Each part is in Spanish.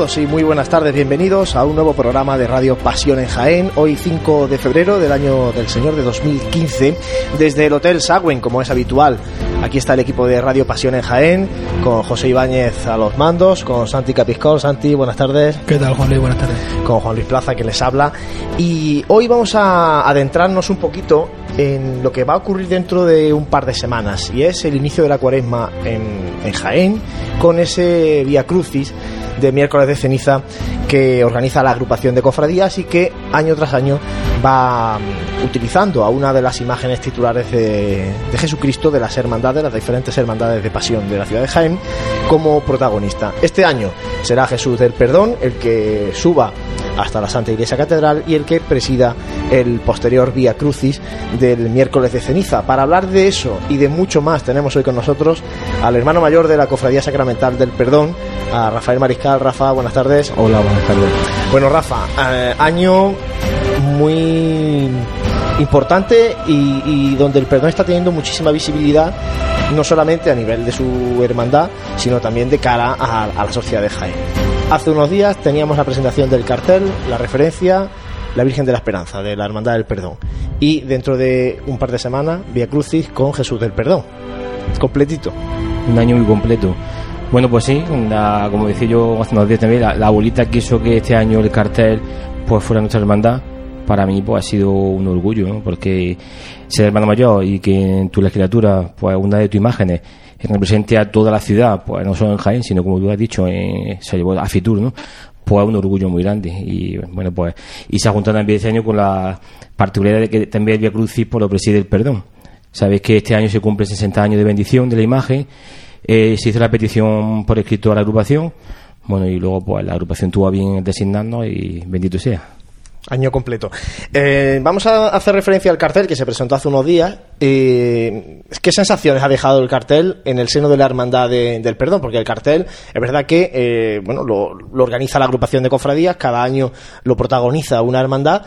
Saludos y muy buenas tardes, bienvenidos a un nuevo programa de Radio Pasión en Jaén, hoy 5 de febrero del año del Señor de 2015, desde el Hotel Sagüen, como es habitual. Aquí está el equipo de Radio Pasión en Jaén, con José Ibáñez a los mandos, con Santi Capiscol. Santi, buenas tardes. ¿Qué tal, Juan Luis? Buenas tardes. Con Juan Luis Plaza, que les habla. Y hoy vamos a adentrarnos un poquito en lo que va a ocurrir dentro de un par de semanas, y es el inicio de la cuaresma en, en Jaén, con ese Vía Crucis de miércoles de ceniza que organiza la agrupación de cofradías y que año tras año va utilizando a una de las imágenes titulares de, de Jesucristo de las hermandades, las diferentes hermandades de pasión de la ciudad de Jaén, como protagonista. Este año será Jesús del Perdón el que suba hasta la Santa Iglesia Catedral y el que presida el posterior Vía Crucis del miércoles de ceniza. Para hablar de eso y de mucho más tenemos hoy con nosotros al hermano mayor de la Cofradía Sacramental del Perdón, a Rafael Mariscal. Rafa, buenas tardes. Hola, buenas tardes. Bueno, Rafa, eh, año muy importante y, y, donde el perdón está teniendo muchísima visibilidad, no solamente a nivel de su hermandad, sino también de cara a, a la sociedad de Jaén. Hace unos días teníamos la presentación del cartel, la referencia, la Virgen de la Esperanza, de la Hermandad del Perdón. Y dentro de un par de semanas, Vía Crucis con Jesús del Perdón. Completito. Un año muy completo. Bueno, pues sí, la, como decía yo hace unos días también, la, la abuelita quiso que este año el cartel pues fuera nuestra hermandad. Para mí pues ha sido un orgullo, ¿no? porque ser hermano mayor y que en tu legislatura pues una de tus imágenes represente a toda la ciudad, pues no solo en Jaén, sino como tú has dicho, eh, se llevó a Fitur, ¿no? Pues un orgullo muy grande. Y bueno, pues, y se ha juntado también este año con la particularidad de que también el Via Crucis por lo preside el perdón. Sabéis que este año se cumple 60 años de bendición de la imagen, eh, se hizo la petición por escrito a la agrupación, bueno, y luego pues la agrupación tuvo bien designarnos y bendito sea. Año completo. Eh, vamos a hacer referencia al cartel que se presentó hace unos días. Eh, ¿Qué sensaciones ha dejado el cartel en el seno de la Hermandad de, del Perdón? Porque el cartel es verdad que eh, bueno lo, lo, organiza la agrupación de cofradías, cada año lo protagoniza una hermandad.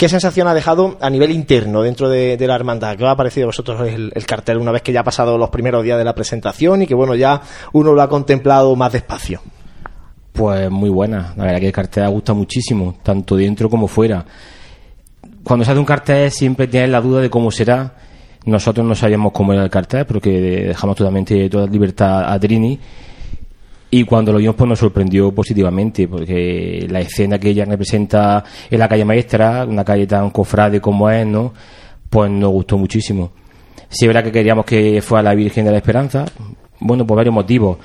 ¿Qué sensación ha dejado a nivel interno dentro de, la hermandad? ¿Qué os ha parecido a vosotros el, el, cartel una vez que ya ha pasado los primeros días de la presentación y que bueno ya uno lo ha contemplado más despacio? Pues muy buena. La verdad que el cartel gusta muchísimo, tanto dentro como fuera. Cuando se hace un cartel siempre tienes la duda de cómo será. Nosotros no sabíamos cómo era el cartel porque dejamos totalmente toda libertad a Trini. Y cuando lo vimos pues nos sorprendió positivamente porque la escena que ella representa en la calle maestra, una calle tan cofrade como es, ¿no? Pues nos gustó muchísimo. Sí, es verdad que queríamos que fuera la Virgen de la Esperanza. Bueno, por varios motivos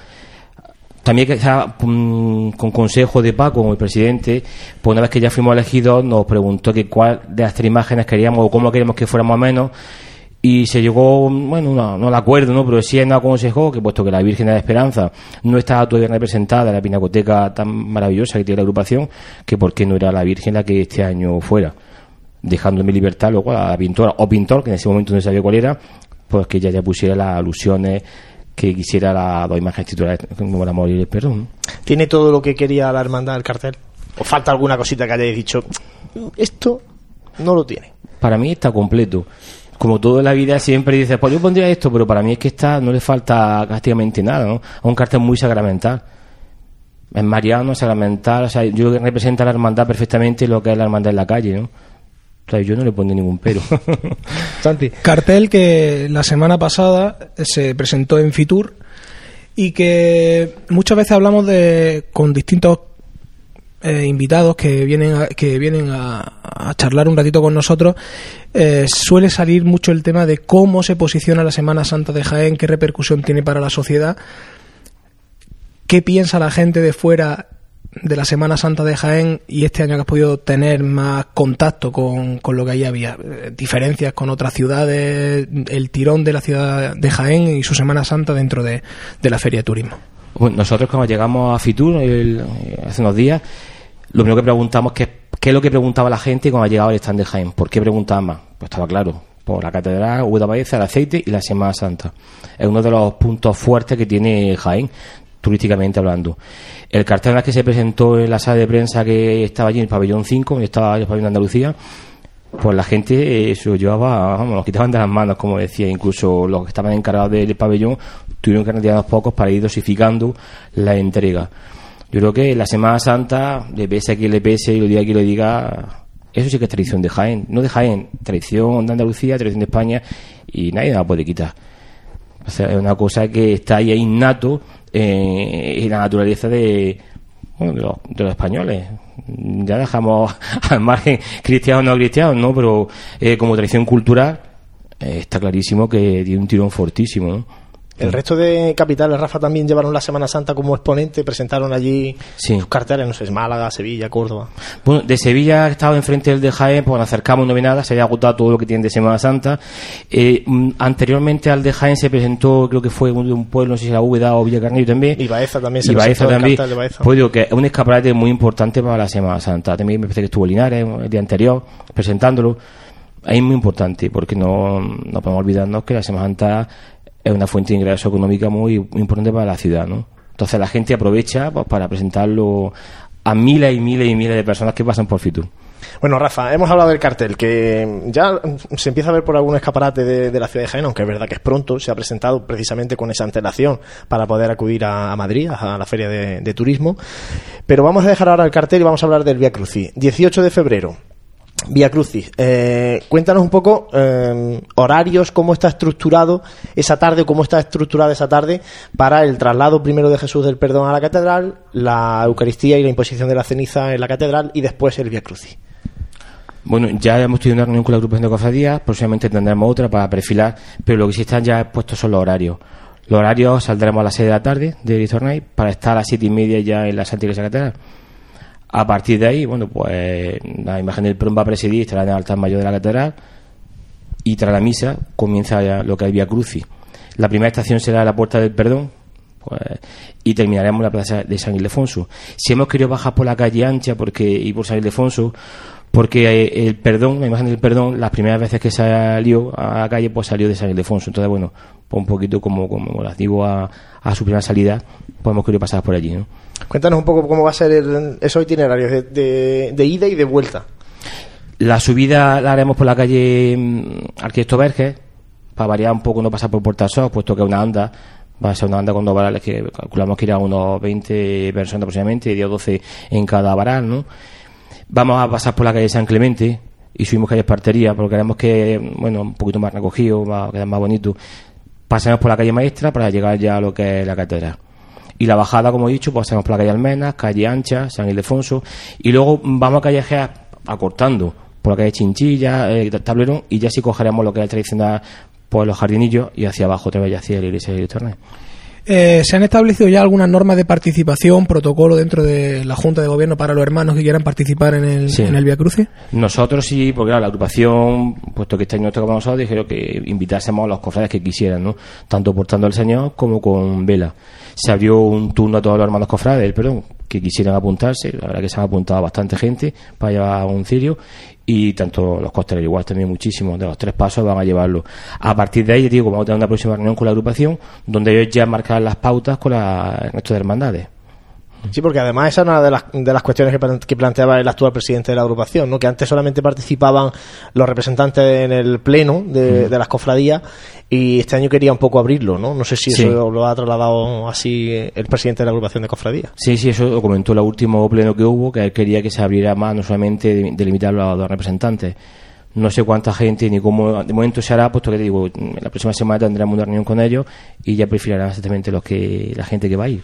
también que con, con consejo de Paco, el presidente, pues una vez que ya fuimos elegidos, nos preguntó que cuál de las tres imágenes queríamos o cómo queríamos que fuéramos menos. Y se llegó, bueno, no, no al acuerdo, ¿no? Pero sí nos aconsejó que, puesto que la Virgen de la Esperanza no estaba todavía representada en la pinacoteca tan maravillosa que tiene la agrupación, que por qué no era la Virgen la que este año fuera. Dejando mi libertad luego a la pintora o pintor, que en ese momento no sabía cuál era, pues que ella ya pusiera las alusiones que quisiera las dos imágenes titulares como el amor y el perdón. ¿Tiene todo lo que quería la hermandad del cartel? ¿O falta alguna cosita que hayáis dicho? Esto no lo tiene. Para mí está completo. Como toda la vida siempre dices, pues yo pondría esto, pero para mí es que está, no le falta prácticamente nada, ¿no? Es un cartel muy sacramental. Es mariano, sacramental, o sea, yo creo que representa a la hermandad perfectamente lo que es la hermandad en la calle, ¿no? O sea, yo no le pongo ningún pero. Santi. Cartel que la semana pasada se presentó en Fitur y que muchas veces hablamos de con distintos eh, invitados que vienen a, que vienen a, a, charlar un ratito con nosotros eh, suele salir mucho el tema de cómo se posiciona la Semana Santa de Jaén, qué repercusión tiene para la sociedad, qué piensa la gente de fuera de la Semana Santa de Jaén y este año que has podido tener más contacto con, con lo que ahí había, diferencias con otras ciudades, el tirón de la ciudad de Jaén y su Semana Santa dentro de, de la Feria de Turismo. Nosotros cuando llegamos a Fitur hace unos días, lo primero que preguntamos es qué es lo que preguntaba la gente cuando llegaba al stand de Jaén. ¿Por qué preguntaban más? Pues estaba claro, por la catedral, Hueda el aceite y la Semana Santa. Es uno de los puntos fuertes que tiene Jaén turísticamente hablando. El cartel que se presentó en la sala de prensa que estaba allí en el pabellón 5, donde estaba el pabellón de Andalucía, pues la gente eh, se lo llevaba, vamos, lo quitaban de las manos, como decía, incluso los que estaban encargados del pabellón tuvieron que retirar unos pocos para ir dosificando la entrega. Yo creo que la Semana Santa, le pese a quien le pese y lo diga quien lo diga, eso sí que es tradición de Jaén. No de Jaén, tradición de Andalucía, tradición de España y nadie la puede quitar. O sea, es una cosa que está ahí innato eh, en la naturaleza de, bueno, de, los, de los españoles. Ya dejamos al margen cristianos o no cristianos, ¿no? Pero eh, como tradición cultural eh, está clarísimo que tiene un tirón fortísimo, ¿no? El resto de capitales, Rafa, también llevaron la Semana Santa como exponente, presentaron allí Sí. sus carteles, no sé, Málaga, Sevilla, Córdoba. Bueno, de Sevilla, que estaba enfrente del de Jaén, pues nos acercamos, no ve nada, se había agotado todo lo que tienen de Semana Santa. Eh, mm, anteriormente al de Jaén se presentó, creo que fue un, un pueblo, no sé si era Úbeda o Villacarnillo también. Y Baeza también se Y Baeza también. de Baeza. Pues digo que es un escaparate muy importante para la Semana Santa. También me parece que estuvo Linares el día anterior presentándolo. Es muy importante porque no, no podemos olvidarnos que la Semana Santa es una fuente de ingreso económica muy, importante para la ciudad, ¿no? Entonces la gente aprovecha pues, para presentarlo a miles y miles y miles de personas que pasan por Fitur. Bueno, Rafa, hemos hablado del cartel, que ya se empieza a ver por algún escaparate de, la ciudad de Jaén, aunque es verdad que es pronto, se ha presentado precisamente con esa antelación para poder acudir a, Madrid, a la feria de, de turismo. Pero vamos a dejar ahora el cartel y vamos a hablar del Via Crucis. 18 de febrero. Vía Crucis, eh, cuéntanos un poco eh, horarios, cómo está estructurado esa tarde, cómo está estructurada esa tarde para el traslado primero de Jesús del Perdón a la catedral, la Eucaristía y la imposición de la ceniza en la catedral y después el Via Crucis. Bueno, ya hemos tenido una reunión con la agrupación de cofradías, próximamente tendremos otra para perfilar, pero lo que sí están ya puestos son los horarios. Los horarios saldremos a las 6 de la tarde de Ritornay para estar a las 7 y media ya en la Santa Iglesia Catedral. A partir de ahí, bueno, pues la imagen del prom va a presidir, estará en el altar mayor de la catedral y tras la misa comienza ya lo que es Vía Crucis. La primera estación será la Puerta del Perdón pues, y terminaremos la plaza de San Ildefonso. Si hemos querido bajar por la calle ancha porque y por San Ildefonso, porque eh, el perdón, la imagen del perdón, las primeras veces que salió a la calle, pues salió de San Ildefonso. Entonces, bueno, pues un poquito como, como las digo a, a su primera salida, pues hemos querido pasar por allí, ¿no? Cuéntanos un poco cómo va a ser el- esos itinerarios de, de- ida y de vuelta. La subida la haremos por la calle mm, Arquitecto Verges, para variar un poco, no pasar por Puerta Sol, puesto que una anda, va a ser una anda con dos varales que calculamos que irá unos 20 personas aproximadamente, y 10 o 12 en cada varal, ¿no? Vamos a pasar por la calle San Clemente y subimos calle Espartería, porque queremos que, bueno, un poquito más recogido, va a quedar más bonito. Pasaremos por la calle Maestra para llegar ya a lo que es la catedral. Y la bajada, como he dicho, pues pasamos por la calle Almenas, calle Ancha, San Ildefonso, y luego vamos a callejear acortando por la calle Chinchilla, eh, Tablerón, y ya sí cogeremos lo que es tradicional, pues los jardinillos, y hacia abajo otra vez hacia la iglesia de Torneo. Eh, ¿Se han establecido ya algunas normas de participación, protocolo dentro de la Junta de Gobierno para los hermanos que quieran participar en el, Sí. en el Via Crucis? Nosotros sí, porque claro, la agrupación, puesto que este año nos toca a nosotros, dijeron que invitásemos a los cofrades que quisieran, ¿no? Tanto portando al Señor como con vela. Se abrió un turno a todos los hermanos cofrades, perdón, que quisieran apuntarse. La verdad que se han apuntado bastante gente para llevar un cirio. Y tanto los costaleros igual también muchísimos de los tres pasos van a llevarlo. A partir de ahí, digo, vamos a tener una próxima reunión con la agrupación, donde ellos ya marcarán las pautas con la, el resto de hermandades. Sí, porque además esa es una de las, de las cuestiones que, plan- que planteaba el actual presidente de la agrupación, ¿no? que antes solamente participaban los representantes en el pleno de, de las cofradías y este año quería un poco abrirlo. No, no sé si Sí. eso lo ha trasladado así el presidente de la agrupación de cofradías. Sí, sí, eso lo comentó el último pleno que hubo, que él quería que se abriera más, no solamente de- delimitarlo a los dos representantes. No sé cuánta gente ni cómo de momento se hará, puesto que te digo, la próxima semana tendremos una reunión con ellos y ya perfilarán exactamente los que la gente que va a ir.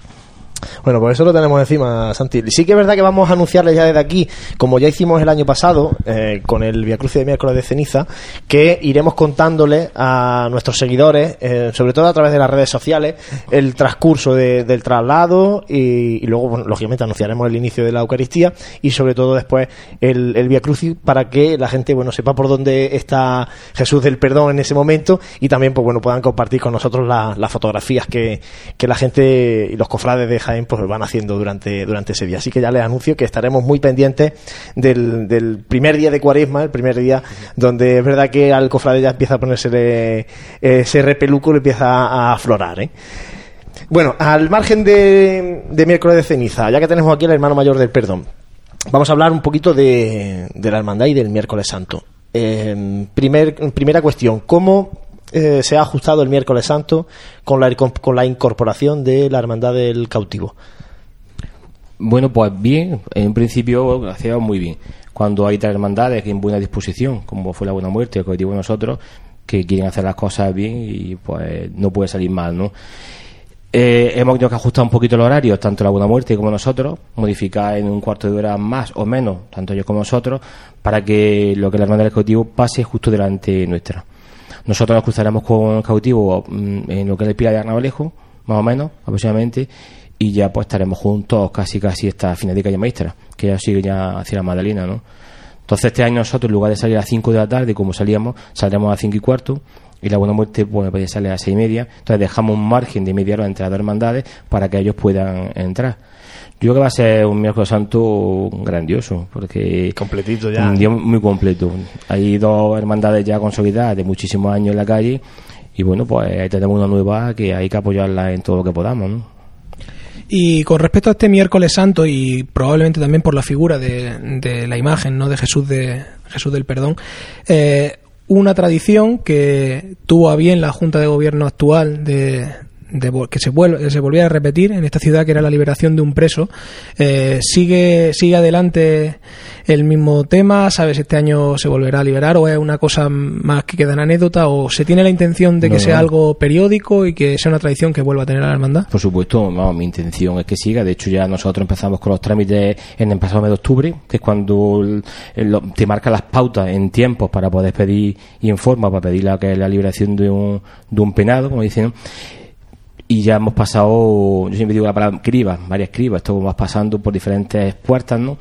Bueno, pues eso lo tenemos encima, Santi. Sí que es verdad que vamos a anunciarles ya desde aquí, como ya hicimos el año pasado, eh, con el Via Crucis de miércoles de ceniza, que iremos contándole a nuestros seguidores, eh, sobre todo a través de las redes sociales, el transcurso de- del traslado y, luego, bueno, lógicamente, anunciaremos el inicio de la Eucaristía y sobre todo después el, el Via Crucis para que la gente, bueno, sepa por dónde está Jesús del Perdón en ese momento y también, pues bueno, puedan compartir con nosotros la- las fotografías que, que la gente y los cofrades de Jaén pues van haciendo durante, durante ese día. Así que ya les anuncio que estaremos muy pendientes del, primer día de cuaresma, el primer día donde es verdad que al cofrade ya empieza a ponerse ese repeluco, le empieza a aflorar, ¿eh? Bueno, al margen de, miércoles de ceniza, ya que tenemos aquí al hermano mayor del perdón, vamos a hablar un poquito de, de la hermandad y del miércoles santo. Eh, primer, primera cuestión, ¿cómo eh, se ha ajustado el miércoles santo con la, con la incorporación de la hermandad del cautivo? Bueno, pues bien, en principio hacíamos muy bien. Cuando hay tres hermandades en buena disposición, como fue la Buena Muerte, que digo nosotros, que quieren hacer las cosas bien y pues no puede salir mal, ¿no? Eh, hemos tenido que ajustar un poquito el horario, tanto la Buena Muerte como nosotros, modificar en un cuarto de hora más o menos, tanto ellos como nosotros, para que lo que la hermandad del cautivo pase justo delante nuestra. Nosotros nos cruzaremos con el cautivo mm, en lo que es el de Arnavalejo, más o menos, aproximadamente, y ya pues estaremos juntos casi casi esta final de calle maestra, que ya sigue ya hacia la Magdalena, ¿no? Entonces este año nosotros, en lugar de salir a las 5 de la tarde, como salíamos, saldremos a las 5 y cuarto, y la buena muerte bueno, puede salir a las seis y media. Entonces dejamos un margen de media hora entre las dos hermandades para que ellos puedan entrar. Yo creo que va a ser un miércoles santo grandioso, porque... Completito ya. Un día muy completo. Hay dos hermandades ya consolidadas de muchísimos años en la calle y bueno, pues ahí tenemos una nueva que hay que apoyarla en todo lo que podamos, ¿no? Y con respecto a este miércoles santo y probablemente también por la figura de, de la imagen no de Jesús de Jesús del Perdón, eh, una tradición que tuvo a bien la Junta de Gobierno actual de, que se, vuelve, se volviera a repetir en esta ciudad, que era la liberación de un preso. Eh, sigue, sigue adelante el mismo tema, ¿sabes? Este año se volverá a liberar o es una cosa más que queda en anécdota o se tiene la intención de que sea algo periódico y que sea una tradición que vuelva a tener a la hermandad? Por supuesto, mi intención es que siga. De hecho, ya nosotros empezamos con los trámites en el pasado mes de octubre, que es cuando te marca las pautas en tiempos para poder pedir y en forma para pedir la, que la liberación de un, de un penado, como dicen y ya hemos pasado, yo siempre digo la palabra cribas, varias cribas, estamos pasando por diferentes puertas, ¿no?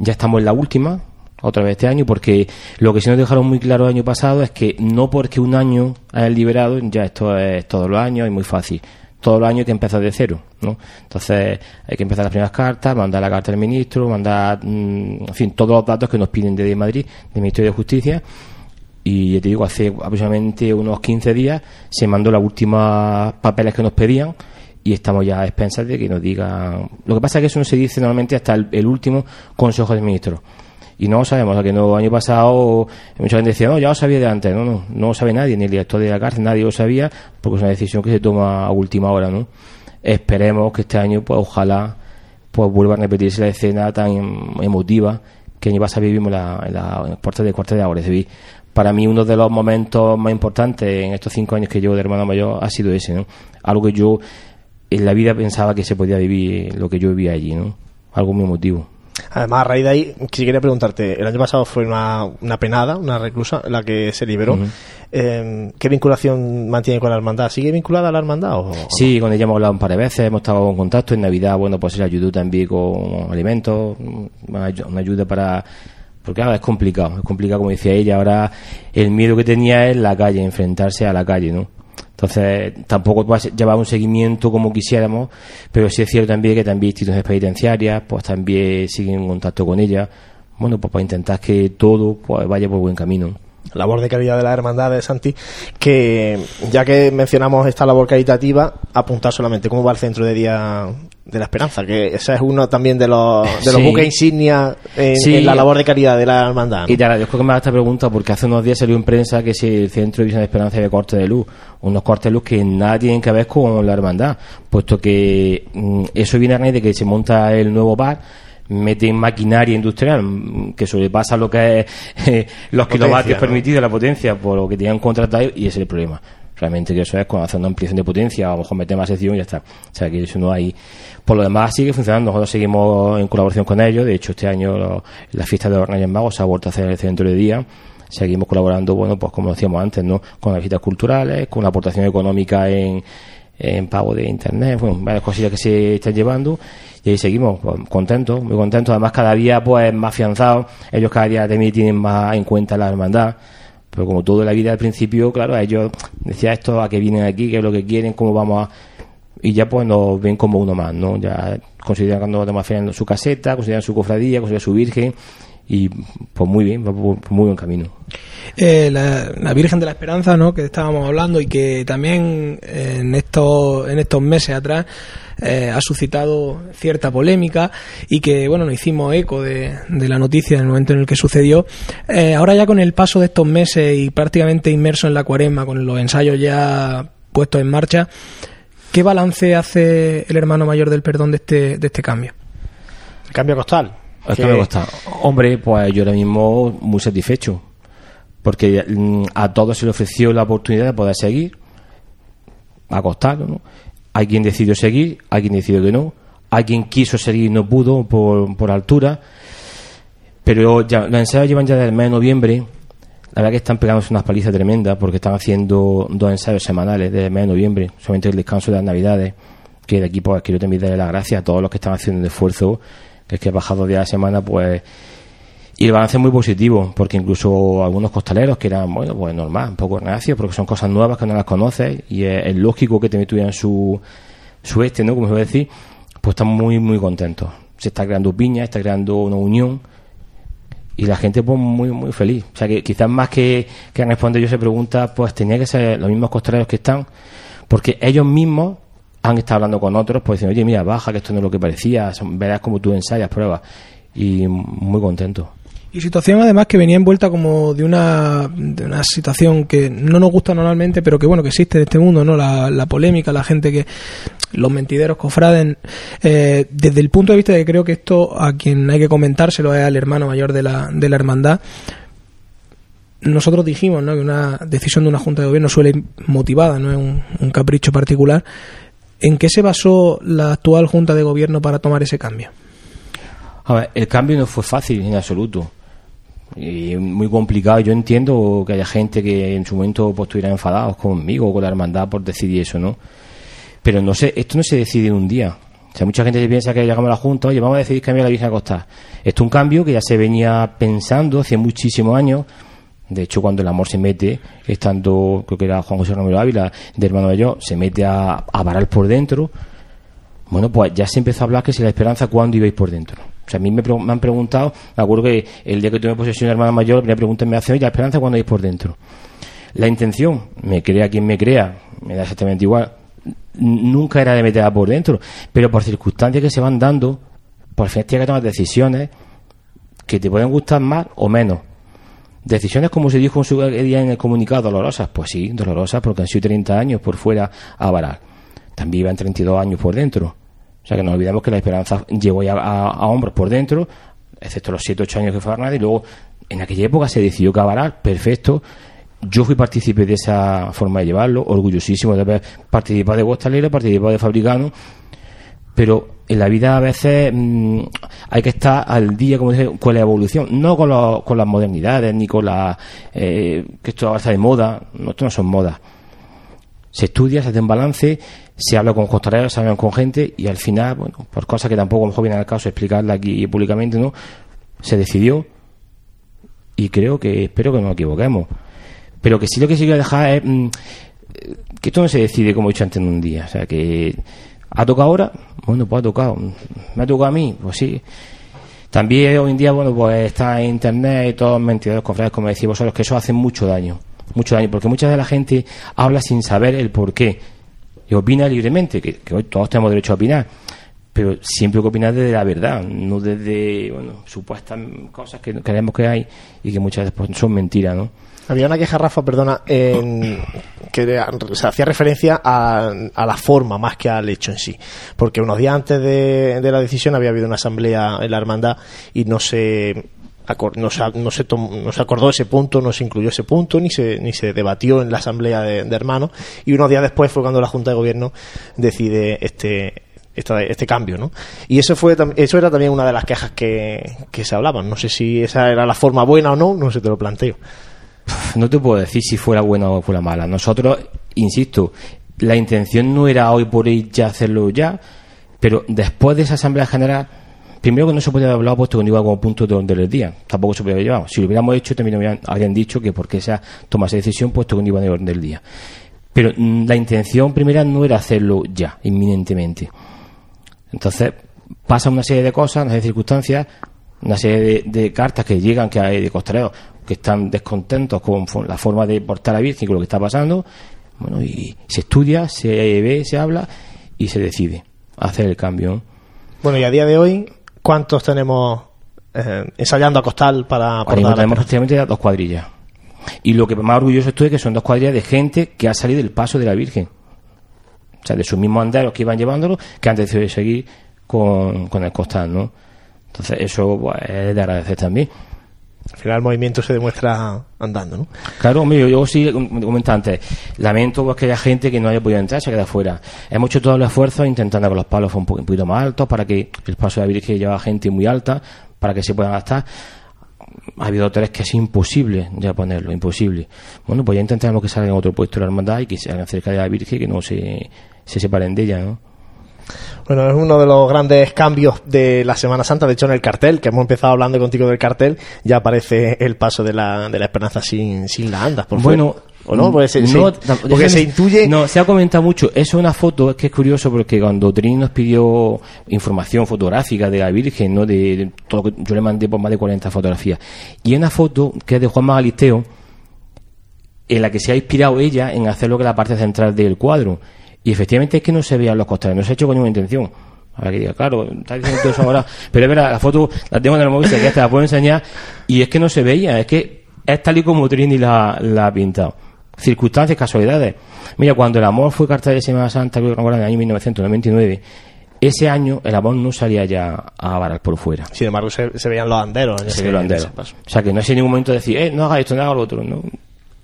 Ya estamos en la última, otra vez este año, porque lo que sí nos dejaron muy claro el año pasado es que no porque un año hayan liberado, ya esto es todos los años y muy fácil. Todos los años hay que empezar de cero, ¿no? Entonces hay que empezar las primeras cartas, mandar la carta al ministro, mandar, mm, en fin, todos los datos que nos piden desde Madrid, del Ministerio de Justicia, y ya te digo, hace aproximadamente unos 15 días se mandó las últimas papeles que nos pedían y estamos ya a expensas de que nos digan. Lo que pasa es que eso no se dice normalmente hasta el, último Consejo de Ministros. Y no lo sabemos, o que no, año pasado mucha gente decía, no, ya lo sabía de antes, no, no, no lo sabe nadie, ni el director de la cárcel, nadie lo sabía, porque es una decisión que se toma a última hora, ¿no? Esperemos que este año, pues ojalá, pues vuelva a repetirse la escena tan emotiva que el año vivimos la, en, la, las puertas del cuartel de Civil para mí uno de los momentos más importantes en estos cinco años que llevo de hermano mayor ha sido ese, ¿no? Algo que yo en la vida pensaba que se podía vivir lo que yo vivía allí, ¿no? Algo muy emotivo. Además, a raíz de ahí, si quería preguntarte, el año pasado fue una, una penada, una reclusa, la que se liberó. Em, ¿Qué vinculación mantiene con la hermandad? ¿Sigue vinculada a la hermandad? O, sí, con ella hemos hablado un par de veces, hemos estado en contacto. En Navidad, bueno, pues se le ayudó también con alimentos, una ayuda para porque ahora es complicado, es complicado como decía ella, ahora el miedo que tenía es la calle, enfrentarse a la calle, ¿no? Entonces, tampoco llevar un seguimiento como quisiéramos, pero sí es cierto también que también instituciones penitenciarias, pues también siguen en contacto con ella, bueno, pues para intentar que todo pues, vaya por buen camino labor de calidad de la hermandad de Santi, que ya que mencionamos esta labor caritativa, apuntar solamente cómo va el centro de día de la esperanza, que ese es uno también de los, de los buques insignia en, la labor de caridad de la hermandad. Y te agradezco que me hagas esta pregunta porque hace unos días salió en prensa que si el centro de visión de esperanza de corte de luz, unos cortes de luz que nada tienen que ver con la hermandad, puesto que mm, eso viene a raíz de que se monta el nuevo bar meten maquinaria industrial que sobrepasa lo que es eh, los kilovatios permitidos, la potencia, por lo que tienen contratado, y ese es el problema. Realmente que eso es cuando hacen una ampliación de potencia, a lo mejor meten más sección y ya está. O sea que eso no hay. Por lo demás sigue funcionando, nosotros seguimos en colaboración con ellos, de hecho este año la fiesta de los Reyes Magos se ha vuelto a hacer el centro de día seguimos colaborando, bueno, pues como decíamos antes, ¿no? Con las visitas culturales, con la aportación económica en, en pago de internet, bueno, varias cosillas que se están llevando y ahí seguimos pues, contentos, muy contentos, además cada día pues más afianzados, ellos cada día también tienen más en cuenta la hermandad, pero como todo la vida al principio, claro, ellos decía esto, a qué vienen aquí, qué es lo que quieren, cómo vamos a... Y ya pues nos ven como uno más, ¿no? Ya consideran cuando en su caseta, consideran su cofradía, consideran su virgen y pues muy bien, por muy buen camino. Eh, la, Virgen de la Esperanza, ¿no? Que estábamos hablando y que también en estos en estos meses atrás eh, ha suscitado cierta polémica y que bueno nos hicimos eco de, la noticia en el momento en el que sucedió. Eh, ahora ya con el paso de estos meses y prácticamente inmerso en la cuaresma, con los ensayos ya puestos en marcha, ¿qué balance hace el hermano mayor del perdón de este de este cambio? El cambio costal. El cambio costal. Hombre, pues yo ahora mismo muy satisfecho. Porque mm, a todos se le ofreció la oportunidad de poder seguir a costal, ¿no? Hay quien decidió seguir, hay quien decidió que no, hay quien quiso seguir y no pudo por, por altura. Pero ya, los ensayos llevan ya desde el mes de noviembre. La verdad que están pegándose unas palizas tremendas porque están haciendo dos ensayos semanales desde el mes de noviembre, solamente el descanso de las navidades. Que de aquí pues quiero también darle las gracias a todos los que están haciendo el esfuerzo, que es que bajado días de semana, pues y el balance es muy positivo, porque incluso algunos costaleros que eran, bueno, pues normal, un poco reacios, porque son cosas nuevas que no las conoces y es, lógico que también tuvieran su, su este, ¿no? Como se puede decir, pues están muy, muy contentos. Se está creando piña, está creando una unión y la gente pues muy, muy feliz. O sea que quizás más que, que responder yo se pregunta, pues tenía que ser los mismos costaleros que están, porque ellos mismos han estado hablando con otros, pues diciendo, oye, mira, baja, que esto no es lo que parecía, verás como tú ensayas, pruebas. Y muy contentos. Y situación además que venía envuelta como de una, de una situación que no nos gusta normalmente, pero que bueno, que existe en este mundo, ¿no? La, polémica, la gente que, los mentideros cofraden, eh, desde el punto de vista de que creo que esto a quien hay que comentárselo es al hermano mayor de la, de la hermandad. Nosotros dijimos, ¿no? Que una decisión de una junta de gobierno suele motivada, no es un, un capricho particular. ¿En qué se basó la actual junta de gobierno para tomar ese cambio? A ver, el cambio no fue fácil en absoluto y muy complicado. Yo entiendo que haya gente que en su momento pues, estuviera enfadados conmigo o con la hermandad por decidir eso, ¿no? Pero no sé, esto no se decide en un día. O sea, mucha gente piensa que llegamos a la Junta, oye, vamos a decidir cambiar la Virgen a Costa. Esto es un cambio que ya se venía pensando hace muchísimos años. De hecho, cuando el amor se mete, estando, creo que era Juan José Romero Ávila, de hermano de yo, se mete a, a varar por dentro. Bueno, pues ya se empezó a hablar que si la esperanza, ¿cuándo ibais por dentro? O sea, a mí me, han preguntado, me acuerdo que el día que tuve posesión de hermana mayor, la primera pregunta me hace, oye, esperanza cuando hay por dentro. La intención, me crea quien me crea, me da exactamente igual, nunca era de meterla por dentro, pero por circunstancias que se van dando, por fin tienes que tomar decisiones que te pueden gustar más o menos. Decisiones, como se dijo en su día en el comunicado, dolorosas. Pues sí, dolorosas porque han sido 30 años por fuera a varar. También iban 32 años por dentro. O sea que no olvidemos que la esperanza llegó ya a, hombros por dentro, excepto los 7 8 años que fue Arnada, y luego en aquella época se decidió cabarar, perfecto. Yo fui partícipe de esa forma de llevarlo, orgullosísimo de haber participado de Guastalero, participado de Fabricano, pero en la vida a veces mm, hay que estar al día, como dice, con la evolución, no con, con las modernidades, ni con la. Eh, que esto está de moda, no, esto no son modas. Se estudia, se hace un balance se habla con costaleros, se habla con gente y al final, bueno, por cosas que tampoco a lo mejor viene al caso explicarla aquí públicamente, ¿no? Se decidió y creo que, espero que no nos equivoquemos. Pero que sí lo que sí quiero dejar es mm, que esto no se decide, como he dicho antes, en un día. O sea, que ha tocado ahora, bueno, pues ha tocado. ¿Me ha tocado a mí? Pues sí. También hoy en día, bueno, pues está en internet y todos mentirosos, cofrades, como decís vosotros, que eso hace mucho daño. Mucho daño, porque mucha de la gente habla sin saber el por qué y opina libremente, que, hoy todos tenemos derecho a opinar, pero siempre que opinar desde la verdad, no desde bueno, supuestas cosas que creemos que hay y que muchas veces son mentiras, ¿no? Había una queja, Rafa, perdona, en, que se hacía referencia a, a, la forma más que al hecho en sí. Porque unos días antes de, de la decisión había habido una asamblea en la hermandad y no se no se, no, se se acordó ese punto, no se incluyó ese punto, ni se, ni se debatió en la asamblea de, hermanos, y unos días después fue cuando la Junta de Gobierno decide este, este cambio, ¿no? Y eso fue eso era también una de las quejas que, que se hablaban. No sé si esa era la forma buena o no, no sé, te lo planteo. No te puedo decir si fuera buena o fuera mala. Nosotros, insisto, la intención no era hoy por hoy ya hacerlo ya, pero después de esa asamblea general Primero que no se podía hablado puesto que no iba como punto de orden del día. Tampoco se podía haber llevado. Si lo hubiéramos hecho, también habrían, dicho que porque esa toma esa decisión puesto que no iba de orden del día. Pero mm, la intención primera no era hacerlo ya, inminentemente. Entonces, pasa una serie de cosas, una serie de circunstancias, una serie de, cartas que llegan que hay de costaleros que están descontentos con la forma de portar a Virgen con lo que está pasando. Bueno, y se estudia, se ve, se habla y se decide hacer el cambio. Bueno, y a día de hoy, ¿Cuántos tenemos eh, ensayando a costal para... para tenemos prácticamente dos cuadrillas. Y lo que más orgulloso estoy es que son dos cuadrillas de gente que ha salido del paso de la Virgen. O sea, de sus mismos anderos que iban llevándolo, que han decidido seguir con, con el costal, ¿no? Entonces eso pues, es de agradecer también. Al final el movimiento se demuestra andando, ¿no? Claro, hombre, yo, sí, comentaba antes, lamento que haya gente que no haya podido entrar, se queda fuera. Hemos hecho todo el esfuerzo intentando que los palos fueran un, po- un poquito más altos para que el paso de la Virgen lleva gente muy alta, para que se puedan adaptar. Ha habido hoteles que es imposible ya ponerlo, imposible. Bueno, pues ya intentaremos que salgan en otro puesto de la hermandad y que se cerca de la Virgen que no se separen de ella, ¿no? Bueno, es uno de los grandes cambios de la Semana Santa. De hecho, en el cartel, que hemos empezado hablando contigo del cartel, ya aparece el paso de la, de la esperanza sin, sin la andas. Por Bueno, fuera. ¿O no? Porque se, no, se- tam- porque déjame- se intuye. No, se ha comentado mucho. Eso es una foto, es que es curioso porque cuando Trini nos pidió información fotográfica de la Virgen, ¿no? De, de todo lo que yo le mandé por más de 40 fotografías. Y una foto que es de Juan Magalisteo, en la que se ha inspirado ella en hacer lo que es la parte central del cuadro. Y efectivamente es que no se veían los costados, no se ha hecho con ninguna intención. Ahora que diga, claro, está diciendo todo eso ahora. Pero es verdad, la foto la tengo en el móvil, si te la puedo enseñar. Y es que no se veía, es que es tal y como Trini la, la ha pintado. Circunstancias, casualidades. Mira, cuando el amor fue carta de Semana Santa, creo que recuerdo, en el año 1999, ese año el amor no salía ya a varar por fuera. Sin embargo, se, se veían los anderos. en Se ese- ve lo en andero. ese paso. O sea, que no es en ningún momento decir, eh, no haga esto, no haga lo otro. ¿no?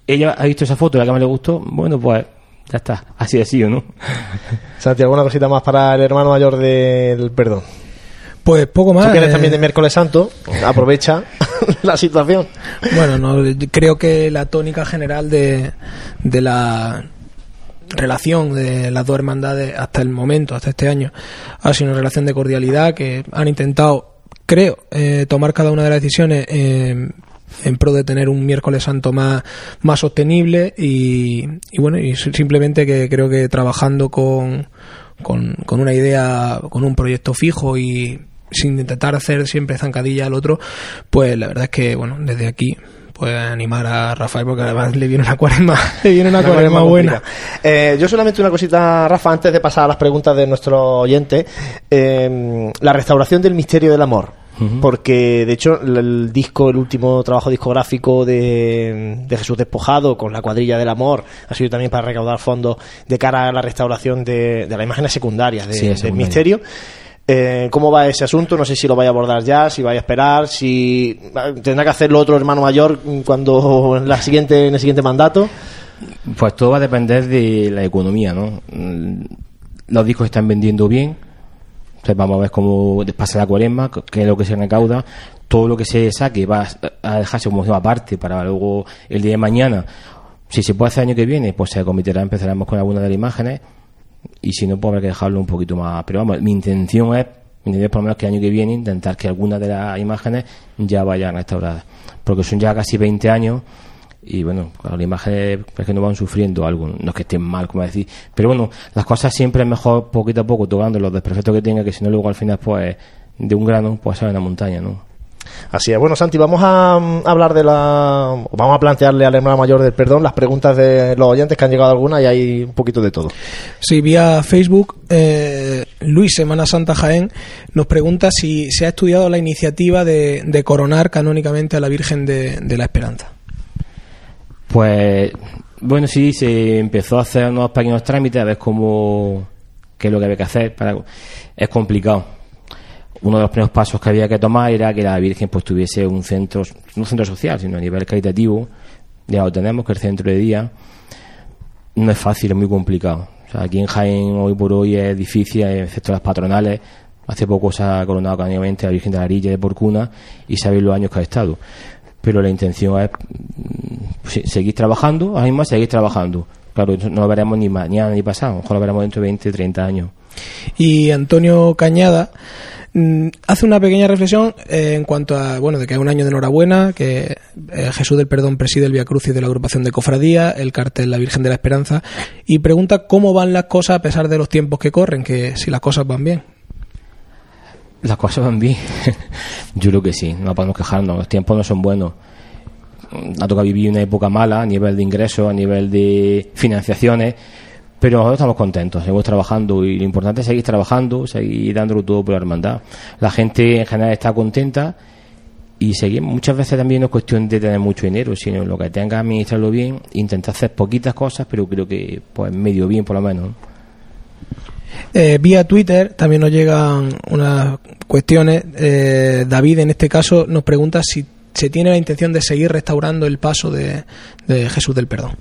Ella ha visto esa foto, la que más le gustó, bueno, pues ya está, así de sí o no. Santi, ¿alguna cosita más para el hermano mayor del perdón? Pues poco más. Tú que eres eh, también de miércoles santo, aprovecha la situación. Bueno, no, creo que la tónica general de, de la relación de las dos hermandades hasta el momento, hasta este año, ha sido una relación de cordialidad que han intentado, creo, eh, tomar cada una de las decisiones eh, en pro de tener un miércoles santo más, más sostenible y, y bueno, y simplemente que creo que trabajando con, con, con una idea, con un proyecto fijo y sin intentar hacer siempre zancadilla al otro, pues la verdad es que, bueno, desde aquí, pues animar a Rafael porque además le viene una cuaresma, le viene una, Una cuaresma buena. Eh, yo solamente una cosita, Rafa, antes de pasar a las preguntas de nuestro oyente. Eh, la restauración del misterio del amor. Porque, de hecho, el, disco, el último trabajo discográfico de, de Jesús Despojado con la cuadrilla del amor ha sido también para recaudar fondos de cara a la restauración de, de las imágenes secundarias de- Sí, del misterio. Eh, ¿Cómo va ese asunto? No sé si lo vaya a abordar ya, si vaya a esperar, si tendrá que hacerlo otro hermano mayor cuando en la siguiente en el siguiente mandato. Pues todo va a depender de la economía, ¿no? Los discos están vendiendo bien. Entonces vamos a ver cómo pasa la cuaresma, qué es lo que se recauda. Todo lo que se saque va a dejarse como aparte para luego el día de mañana. Si se puede hacer el año que viene, pues se comitirá, empezaremos con algunas de las imágenes. Y si no, pues habrá que dejarlo un poquito más. Pero vamos, mi intención es, mi intención es por lo menos que el año que viene intentar que algunas de las imágenes ya vayan restauradas. Porque son ya casi 20 años y bueno, claro, las imágenes es que no van sufriendo algo, no es que estén mal, como decir, pero bueno, las cosas siempre es mejor poquito a poco tocando los desperfectos que tenga, que si no luego al final pues de un grano pues sale una montaña, ¿no? Así es. Bueno, Santi, vamos a mm, hablar de la. Vamos a plantearle al hermano mayor del perdón las preguntas de los oyentes que han llegado algunas y hay un poquito de todo. Sí, vía Facebook, eh, Luis Semana Santa Jaén nos pregunta si se ha estudiado la iniciativa de, de coronar canónicamente a la Virgen de, de la Esperanza. Pues bueno, sí, se empezó a hacer unos pequeños trámites a ver cómo, qué es lo que había que hacer. Para, es complicado. Uno de los primeros pasos que había que tomar era que la Virgen pues tuviese un centro, no un centro social, sino a nivel caritativo. Ya lo tenemos, que el centro de día no es fácil, es muy complicado. O sea, aquí en Jaén hoy por hoy es difícil, excepto las patronales. Hace poco se ha coronado canónicamente la Virgen de la Arilla de Porcuna y sabéis los años que ha estado. Pero la intención es mm, se- seguir trabajando, ahora seguir trabajando. Claro, no lo veremos ni mañana ni pasado, a lo mejor lo veremos dentro de 20, 30 años. Y Antonio Cañada mm, hace una pequeña reflexión eh, en cuanto a, bueno, de que es un año de enhorabuena, que eh, Jesús del Perdón preside el Via Crucis de la agrupación de Cofradía, el cartel La Virgen de la Esperanza, y pregunta cómo van las cosas a pesar de los tiempos que corren, que si las cosas van bien. Las cosas van bien. Yo creo que sí, no podemos quejarnos, los tiempos no son buenos. Mm, Ha tocado vivir una época mala a nivel de ingresos, a nivel de financiaciones, pero nosotros estamos contentos, seguimos trabajando y lo importante es seguir trabajando, seguir dándolo todo por la hermandad. La gente en general está contenta y seguimos. Muchas veces también no es cuestión de tener mucho dinero, sino lo que tenga administrarlo bien, intentar hacer poquitas cosas, pero creo que pues medio bien por lo menos. Eh, vía Twitter también nos llegan unas cuestiones. Eh, David, en este caso, nos pregunta si se tiene la intención de seguir restaurando el paso de, de Jesús del Perdón.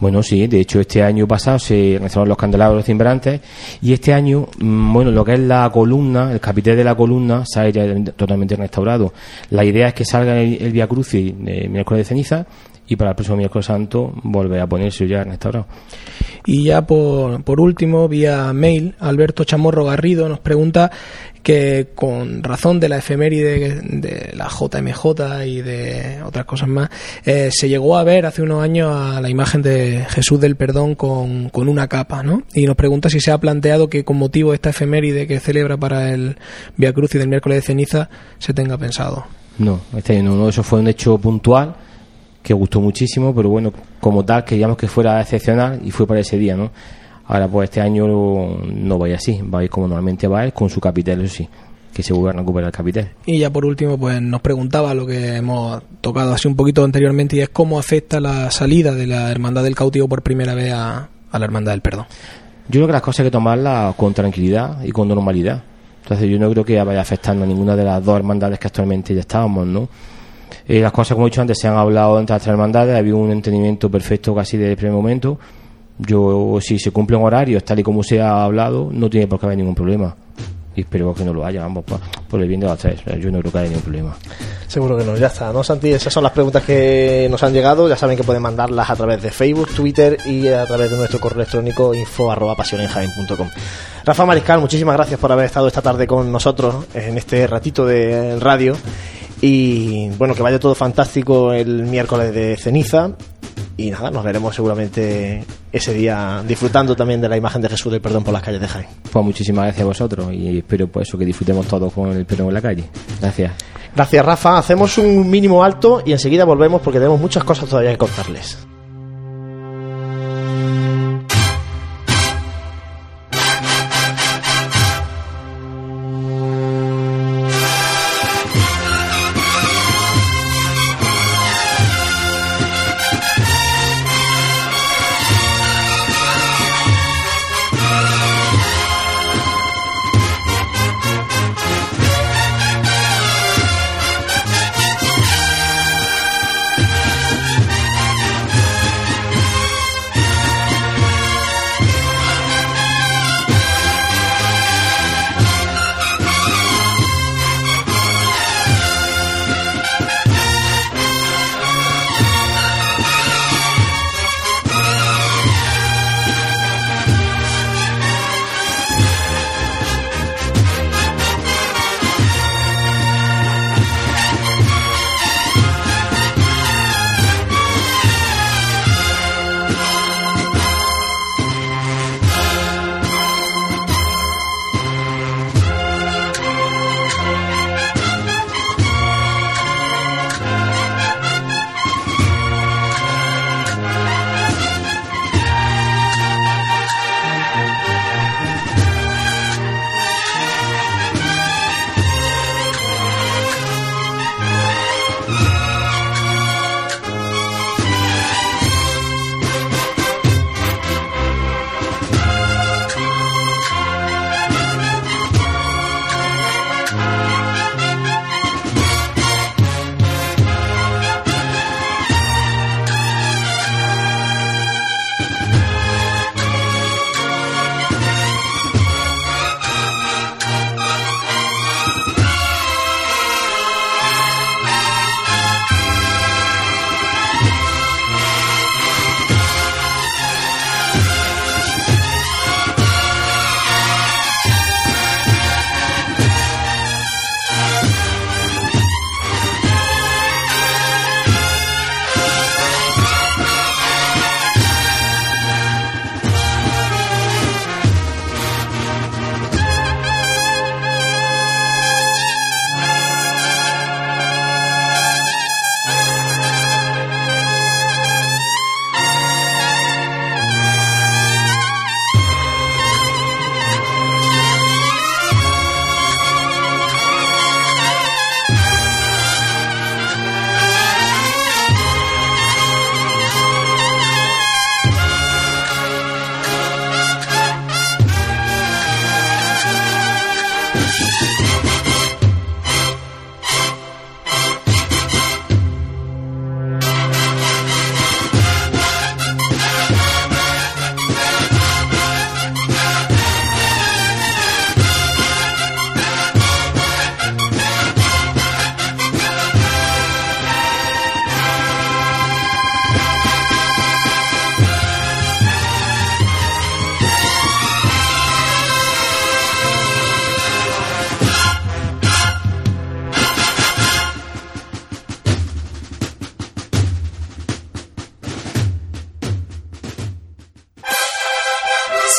Bueno, sí, de hecho este año pasado se restauraron los candelabros cimbrantes y este año, mm, bueno, lo que es la columna, el capitel de la columna, sale ya totalmente restaurado. La idea es que salga el, el Via Crucis de miércoles de ceniza y para el próximo miércoles santo volver a ponerse ya restaurado. Y ya por, por último, vía mail, Alberto Chamorro Garrido nos pregunta que con razón de la efeméride de la JMJ y de otras cosas más, eh, se llegó a ver hace unos años a la imagen de Jesús del Perdón con, con una capa, ¿no? Y nos pregunta si se ha planteado que con motivo de esta efeméride que celebra para el Via Cruz y del miércoles de ceniza se tenga pensado. No, este no, eso fue un hecho puntual que gustó muchísimo, pero bueno, como tal, queríamos que fuera excepcional y fue para ese día, ¿no? Ahora, pues este año no vaya así, va a ir como normalmente va a ir, con su capital, eso sí, que se vuelva a recuperar el capital. Y ya por último, pues nos preguntaba lo que hemos tocado así un poquito anteriormente y es cómo afecta la salida de la Hermandad del Cautivo por primera vez a, a la Hermandad del Perdón. Yo creo que las cosas hay que tomarlas con tranquilidad y con normalidad. Entonces yo no creo que vaya afectando a ninguna de las dos hermandades que actualmente ya estábamos, ¿no? Eh, las cosas, como he dicho antes, se han hablado entre las hermandades, había un entendimiento perfecto casi desde el primer momento. Yo, si se cumplen horarios tal y como se ha hablado, no tiene por qué haber ningún problema. Y espero que no lo haya, vamos, por, el bien de las tres. Yo no creo que haya ningún problema. Seguro que no, ya está, ¿no, Santi? Esas son las preguntas que nos han llegado. Ya saben que pueden mandarlas a través de Facebook, Twitter y a través de nuestro correo electrónico info pasionenjaen.com. Rafa Mariscal, muchísimas gracias por haber estado esta tarde con nosotros en este ratito de radio. Y bueno, que vaya todo fantástico el miércoles de ceniza. Y nada, nos veremos seguramente ese día disfrutando también de la imagen de Jesús del Perdón por las calles de Jaén. Pues muchísimas gracias a vosotros y espero pues eso que disfrutemos todos con el perdón en la calle. Gracias. Gracias, Rafa. Hacemos un mínimo alto y enseguida volvemos porque tenemos muchas cosas todavía que contarles.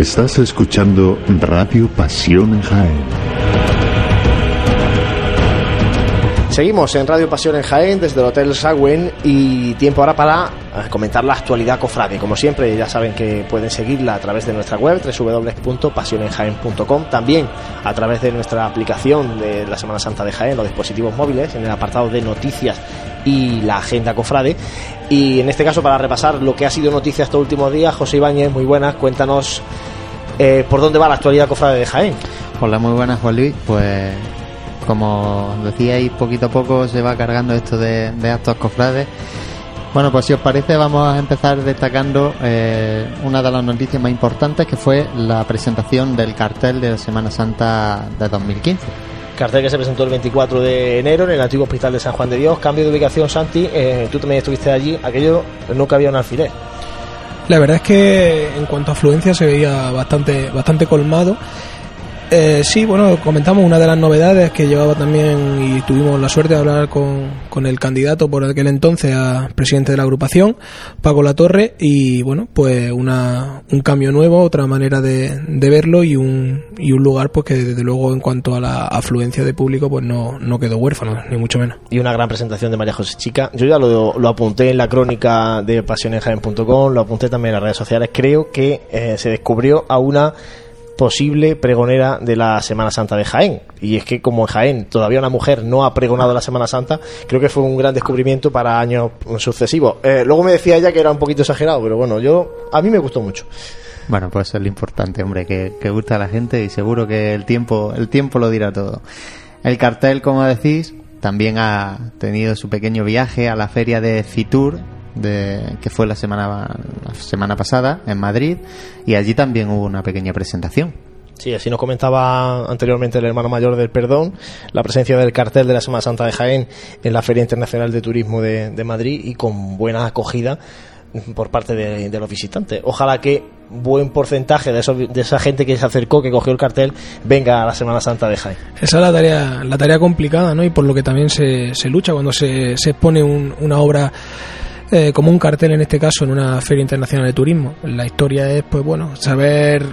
Estás escuchando Radio Pasión en Jaén. Seguimos en Radio Pasión en Jaén desde el Hotel Sagüen y tiempo ahora para eh, comentar la actualidad cofrade. Como siempre, ya saben que pueden seguirla a través de nuestra web www.pasionenjaén.com, también a través de nuestra aplicación de la Semana Santa de Jaén, los dispositivos móviles, en el apartado de noticias y la agenda cofrade. Y en este caso, para repasar lo que ha sido noticia estos últimos días, José Ibáñez, muy buenas, cuéntanos eh, por dónde va la actualidad cofrade de Jaén. Hola, muy buenas, Juan Luis. Pues como decíais, poquito a poco se va cargando esto de, de actos cofrades. Bueno, pues si os parece vamos a empezar destacando eh, una de las noticias más importantes que fue la presentación del cartel de la Semana Santa de 2015. Cartel que se presentó el 24 de enero en el antiguo hospital de San Juan de Dios. Cambio de ubicación, Santi. Eh, tú también estuviste allí. Aquello nunca había un alfiler. La verdad es que en cuanto a afluencia se veía bastante, bastante colmado. Eh, sí, bueno, comentamos una de las novedades que llevaba también y tuvimos la suerte de hablar con, con el candidato por aquel entonces a presidente de la agrupación, Paco Latorre, y bueno, pues una, un cambio nuevo, otra manera de, de verlo y un, y un lugar pues que desde luego en cuanto a la afluencia de público pues no, no quedó huérfano, ni mucho menos. Y una gran presentación de María José Chica. Yo ya lo, lo apunté en la crónica de pasionenjaen.com, lo apunté también en las redes sociales. Creo que eh, se descubrió a una posible pregonera de la Semana Santa de Jaén. Y es que como en Jaén todavía una mujer no ha pregonado la Semana Santa, creo que fue un gran descubrimiento para años sucesivos. Eh, luego me decía ella que era un poquito exagerado, pero bueno, yo a mí me gustó mucho. Bueno, pues eso es lo importante, hombre, que, que gusta a la gente y seguro que el tiempo, el tiempo lo dirá todo. El cartel, como decís, también ha tenido su pequeño viaje a la feria de Fitur, de, que fue la semana, la semana pasada en Madrid, y allí también hubo una pequeña presentación. Sí, así nos comentaba anteriormente el hermano mayor del Perdón, la presencia del cartel de la Semana Santa de Jaén en la Feria Internacional de Turismo de, de Madrid y con buena acogida por parte de, de, los visitantes. Ojalá que buen porcentaje de, eso, de esa gente que se acercó, que cogió el cartel, venga a la Semana Santa de Jaén. Esa es la tarea, la tarea complicada, ¿no? Y por lo que también se, se lucha cuando se, se expone un, una obra eh, como un cartel en este caso en una feria internacional de turismo. La historia es, pues bueno, saber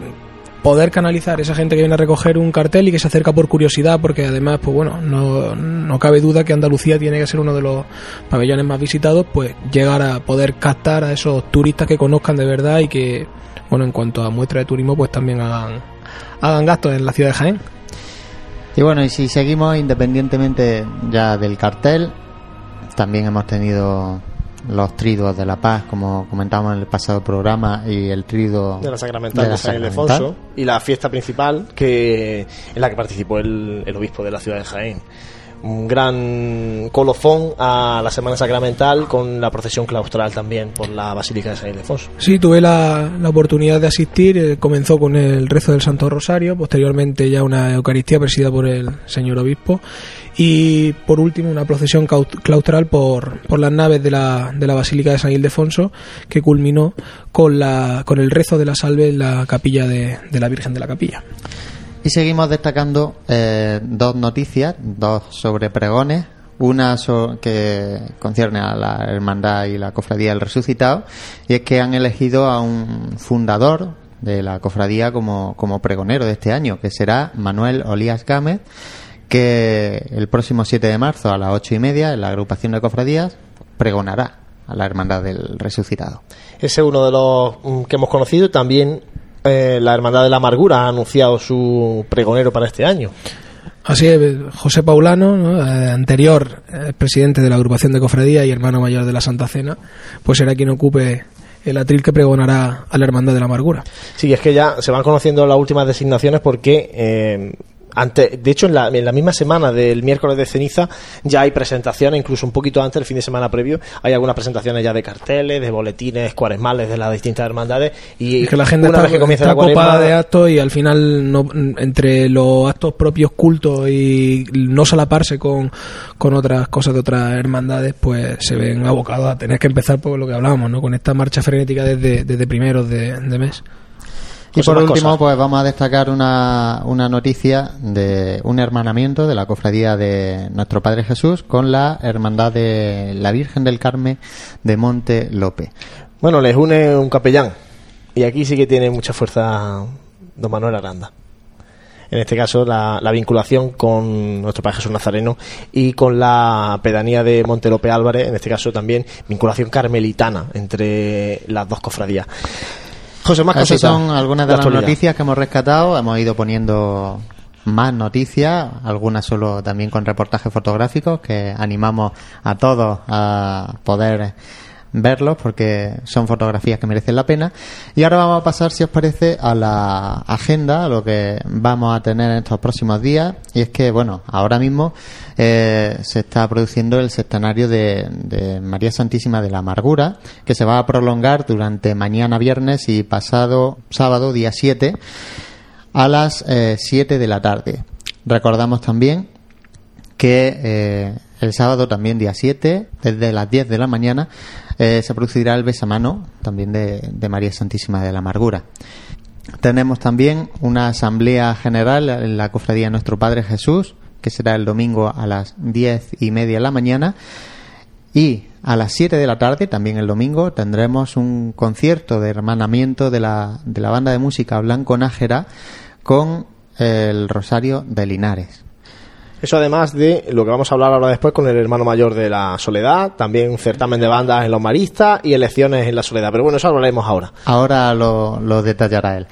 poder canalizar esa gente que viene a recoger un cartel y que se acerca por curiosidad, porque además, pues bueno, no, no cabe duda que Andalucía tiene que ser uno de los pabellones más visitados, pues llegar a poder captar a esos turistas que conozcan de verdad y que, bueno, en cuanto a muestra de turismo, pues también hagan, hagan gastos en la ciudad de Jaén. Y bueno, y si seguimos independientemente ya del cartel, también hemos tenido los triduos de la paz, como comentamos en el pasado programa, y el triduo de la Sacramental de, la San Ildefonso, y la fiesta principal que en la que participó el, el obispo de la ciudad de Jaén un gran colofón a la Semana Sacramental con la procesión claustral también por la Basílica de San Ildefonso. Sí, tuve la, la oportunidad de asistir, eh, comenzó con el rezo del Santo Rosario, posteriormente ya una Eucaristía presidida por el señor obispo y por último una procesión claustral por, por las naves de la, de la Basílica de San Ildefonso que culminó con, la, con el rezo de la salve en la capilla de, de la Virgen de la Capilla. Y seguimos destacando eh, dos noticias, dos sobre pregones. Una so que concierne a la hermandad y la cofradía del resucitado, y es que han elegido a un fundador de la cofradía como, como pregonero de este año, que será Manuel Olías Gámez, que el próximo 7 de marzo a las ocho y media en la agrupación de cofradías pregonará a la hermandad del resucitado. Ese es uno de los que hemos conocido. También eh, la Hermandad de la Amargura ha anunciado su pregonero para este año. Así es, José Paulano, ¿no? eh, anterior eh, presidente de la agrupación de cofradía y hermano mayor de la Santa Cena, pues será quien ocupe el atril que pregonará a la Hermandad de la Amargura. Sí, es que ya se van conociendo las últimas designaciones porque eh, ante, de hecho, en la, en la misma semana del miércoles de ceniza ya hay presentaciones, incluso un poquito antes, el fin de semana previo, hay algunas presentaciones ya de carteles, de boletines cuaresmales de las distintas hermandades. Y Es que la gente una está, vez que comienza está la cuaresma, copada de actos y al final no, entre los actos propios cultos y no solaparse con, con otras cosas de otras hermandades, pues se ven abocados a tener que empezar por lo que hablábamos, ¿no? Con esta marcha frenética desde, desde primeros de, de mes. Y por último, cosas. pues vamos a destacar una, una noticia de un hermanamiento de la cofradía de nuestro Padre Jesús con la hermandad de la Virgen del Carmen de Monte Lope. Bueno, les une un capellán. Y aquí sí que tiene mucha fuerza don Manuel Aranda. En este caso, la, la vinculación con nuestro Padre Jesús Nazareno y con la pedanía de Montelope Álvarez, en este caso también vinculación carmelitana entre las dos cofradías. José, más Esas cositas son algunas de, las actualidad. noticias que hemos rescatado. Hemos ido poniendo más noticias, algunas solo también con reportajes fotográficos que animamos a todos a poder verlos porque son fotografías que merecen la pena. Y ahora vamos a pasar, si os parece, a la agenda, a lo que vamos a tener en estos próximos días. Y es que, bueno, ahora mismo eh, se está produciendo el sextenario de, de María Santísima de la Amargura, que se va a prolongar durante mañana viernes y pasado sábado, día 7, a las eh, 7 de la tarde. Recordamos también que eh, el sábado también día 7, desde las 10 de la mañana, eh, se producirá el besamano también de, de María Santísima de la Amargura. Tenemos también una asamblea general en la cofradía Nuestro Padre Jesús, que será el domingo a las 10 y media de la mañana. Y a las 7 de la tarde, también el domingo, tendremos un concierto de hermanamiento de la, de la banda de música Blanco Nájera con el Rosario de Linares. Eso además de lo que vamos a hablar ahora después con el hermano mayor de la Soledad, también un certamen de bandas en los maristas y elecciones en la Soledad. Pero bueno, eso hablaremos ahora. Ahora lo, lo detallará él.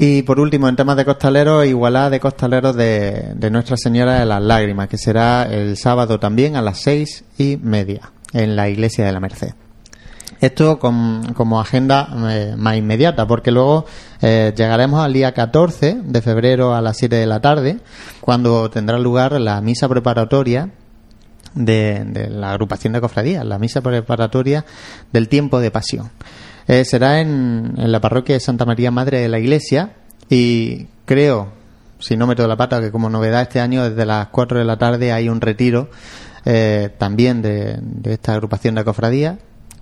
Y por último, en temas de costaleros, igualdad de costaleros de, de Nuestra Señora de las Lágrimas, que será el sábado también a las seis y media en la Iglesia de la Merced. Esto con- como agenda eh, más inmediata, porque luego eh, llegaremos al día 14 de febrero a las 7 de la tarde, cuando tendrá lugar la misa preparatoria de, de la agrupación de cofradías, la misa preparatoria del tiempo de pasión. Eh, será en, la parroquia de Santa María Madre de la Iglesia y creo, si no meto la pata, que como novedad este año desde las 4 de la tarde hay un retiro eh, también de, de esta agrupación de cofradías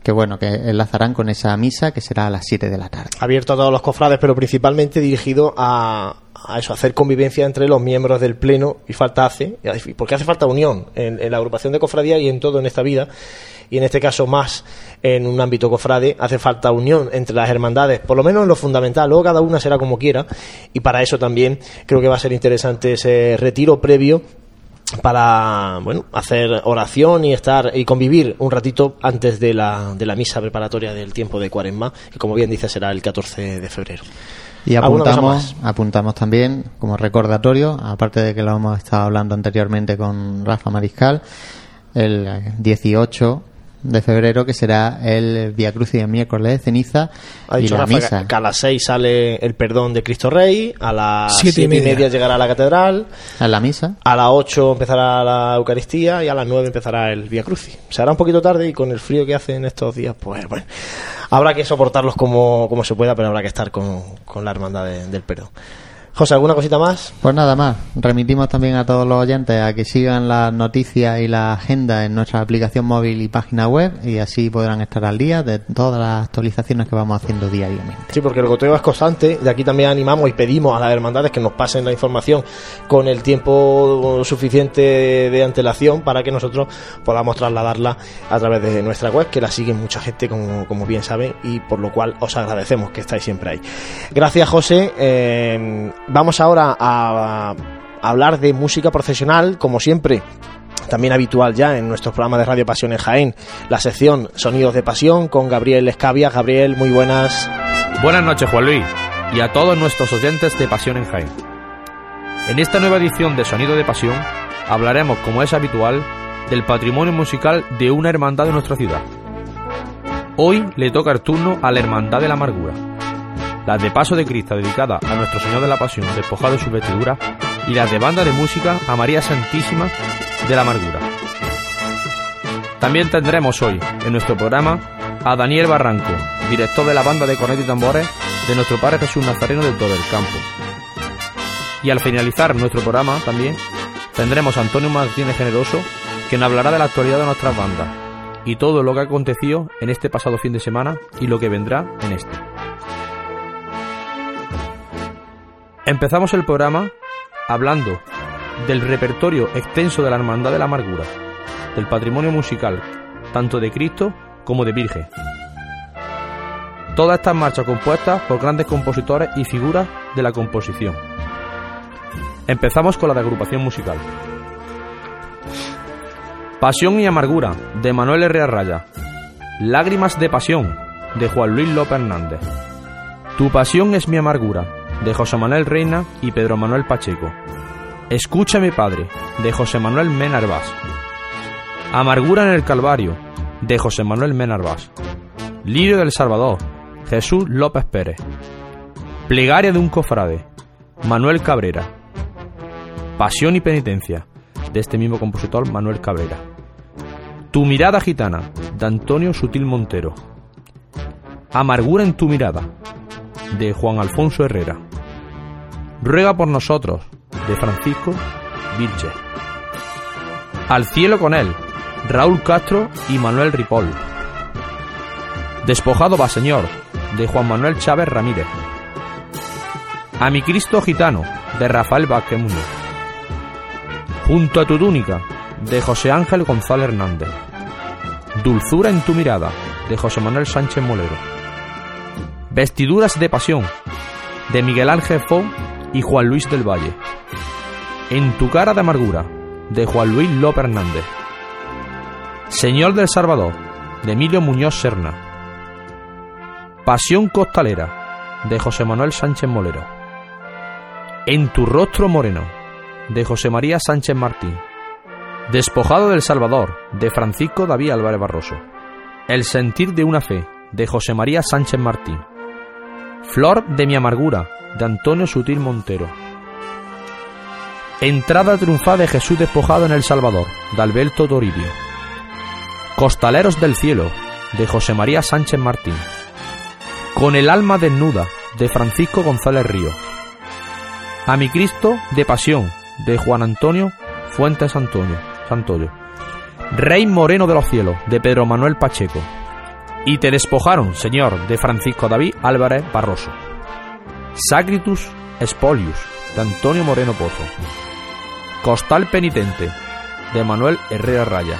que bueno, que enlazarán con esa misa que será a las 7 de la tarde. abierto a todos los cofrades, pero principalmente dirigido a, a eso, a hacer convivencia entre los miembros del pleno y falta hace, porque hace falta unión en, en la agrupación de cofradía y en todo en esta vida, y en este caso más en un ámbito cofrade, hace falta unión entre las hermandades, por lo menos en lo fundamental, luego cada una será como quiera, y para eso también creo que va a ser interesante ese retiro previo para bueno hacer oración y estar y convivir un ratito antes de la, de la misa preparatoria del tiempo de cuaresma que como bien dice será el 14 de febrero. Y ¿Alguna cosa apuntamos, apuntamos también como recordatorio, aparte de que lo hemos estado hablando anteriormente con Rafa Mariscal, el 18 de febrero que será el Via Crucis de miércoles de ceniza ha y dicho la Rafa misa. que a las 6 sale el perdón de Cristo Rey a las Siete 7 y y media. media llegará a la catedral En la misa. a las 8 empezará la Eucaristía y a las 9 empezará el Via Crucis. Se hará un poquito tarde y con el frío que hace en estos días, pues bueno, habrá que soportarlos como, como se pueda, pero habrá que estar con, con la hermandad de- del perdón. José, ¿alguna cosita más? Pues nada más, remitimos también a todos los oyentes a que sigan las noticias y la agenda en nuestra aplicación móvil y página web y así podrán estar al día de todas las actualizaciones que vamos haciendo diariamente. Sí, porque el goteo es constante. De aquí también animamos y pedimos a las hermandades que nos pasen la información con el tiempo suficiente de antelación para que nosotros podamos trasladarla a través de nuestra web, que la sigue mucha gente, como, como bien saben, y por lo cual os agradecemos que estáis siempre ahí. Gracias, José. Eh, vamos ahora a, hablar de música profesional, como siempre también habitual ya en nuestros programas de Radio Pasión en Jaén, la sección Sonidos de Pasión con Gabriel Escavia. Gabriel, muy buenas. Buenas noches, Juan Luis, y a todos nuestros oyentes de Pasión en Jaén. En esta nueva edición de Sonido de Pasión hablaremos, como es habitual, del patrimonio musical de una hermandad de nuestra ciudad. Hoy le toca el turno a la Hermandad de la Amargura, las de Paso de Cristo dedicada a Nuestro Señor de la Pasión despojado de sus vestiduras y las de banda de música a María Santísima de la Amargura. También tendremos hoy en nuestro programa a Daniel Barranco, director de la banda de cornetas y tambores de nuestro Padre Jesús Nazareno de todo el campo. Y al finalizar nuestro programa también tendremos a Antonio Martínez Generoso, que nos hablará de la actualidad de nuestras bandas y todo lo que ha acontecido en este pasado fin de semana y lo que vendrá en este. Empezamos el programa hablando del repertorio extenso de la Hermandad de la Amargura, del patrimonio musical, tanto de Cristo como de Virgen. Todas estas marchas compuestas por grandes compositores y figuras de la composición. Empezamos con la de agrupación musical. Pasión y amargura de Manuel Herrera Raya. Lágrimas de pasión de Juan Luis López Hernández. Tu pasión es mi amargura de José Manuel Reina y Pedro Manuel Pacheco. Escúchame Padre de José Manuel Menarvás. Amargura en el Calvario de José Manuel Menarvás. Lirio del Salvador Jesús López Pérez. Plegaria de un cofrade Manuel Cabrera. Pasión y penitencia de este mismo compositor Manuel Cabrera. Tu mirada gitana, de Antonio Sutil Montero. Amargura en tu mirada, de Juan Alfonso Herrera. Ruega por nosotros, de Francisco Vilche. Al cielo con él, Raúl Castro y Manuel Ripoll. Despojado va Señor, de Juan Manuel Chávez Ramírez. A mi Cristo gitano, de Rafael Vázquez Muñoz. Junto a tu túnica, de José Ángel González Hernández. Dulzura en tu mirada, de José Manuel Sánchez Molero. Vestiduras de pasión, de Miguel Ángel Fo y Juan Luis del Valle. En tu cara de amargura, de Juan Luis López Hernández. Señor del Salvador, de Emilio Muñoz Serna. Pasión costalera, de José Manuel Sánchez Molero. En tu rostro moreno, de José María Sánchez Martín. Despojado del Salvador, de Francisco David Álvarez Barroso. El sentir de una fe, de José María Sánchez Martín. Flor de mi amargura, de Antonio Sutil Montero. Entrada triunfal de Jesús despojado en El Salvador, de Alberto Toribio. Costaleros del cielo, de José María Sánchez Martín. Con el alma desnuda, de Francisco González Río. A mi Cristo de pasión, de Juan Antonio Fuentes Antonio, Santoyo. Rey Moreno de los cielos, de Pedro Manuel Pacheco. Y te despojaron, Señor, de Francisco David Álvarez Barroso. Sacritus Spolius, de Antonio Moreno Pozo. Costal Penitente, de Manuel Herrera Raya.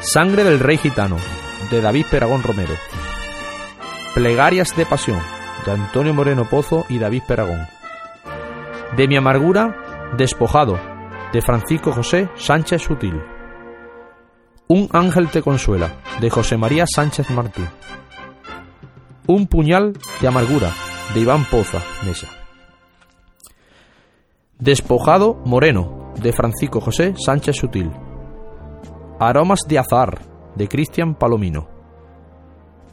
Sangre del Rey Gitano, de David Peragón Romero. Plegarias de Pasión, de Antonio Moreno Pozo y David Peragón. De mi amargura, despojado, de Francisco José Sánchez Sutil. Un ángel te consuela, de José María Sánchez Martín. Un puñal de amargura, de Iván Poza Mesa. Despojado Moreno, de Francisco José Sánchez Sutil. Aromas de azar, de Cristian Palomino.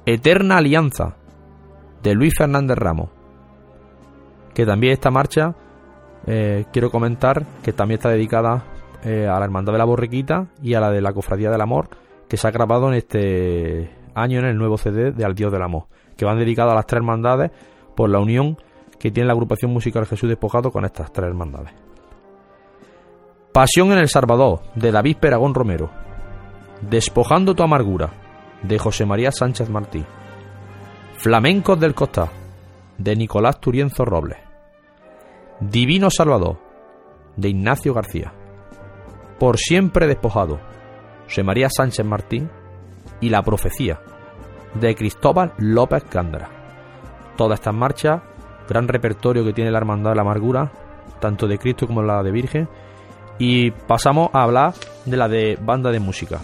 Eterna Alianza, de Luis Fernández Ramos. Que también esta marcha, eh, quiero comentar, que también está dedicada eh, a la Hermandad de la Borriquita y a la de la Cofradía del Amor, que se ha grabado en este año en el nuevo CD de Al Dios del Amor, que van dedicados a las tres hermandades por la unión que tiene la agrupación musical Jesús Despojado con estas tres hermandades. Pasión en el Salvador, de David Peragón Romero. Despojando tu amargura, de José María Sánchez Martí. Flamencos del Costa, de Nicolás Turienzo Robles. Divino Salvador, de Ignacio García. Por siempre despojado, José María Sánchez Martín. Y La Profecía, de Cristóbal López Cándara. Todas estas marchas, gran repertorio que tiene la Hermandad de la Amargura, tanto de Cristo como la de Virgen. Y pasamos a hablar de la de banda de música.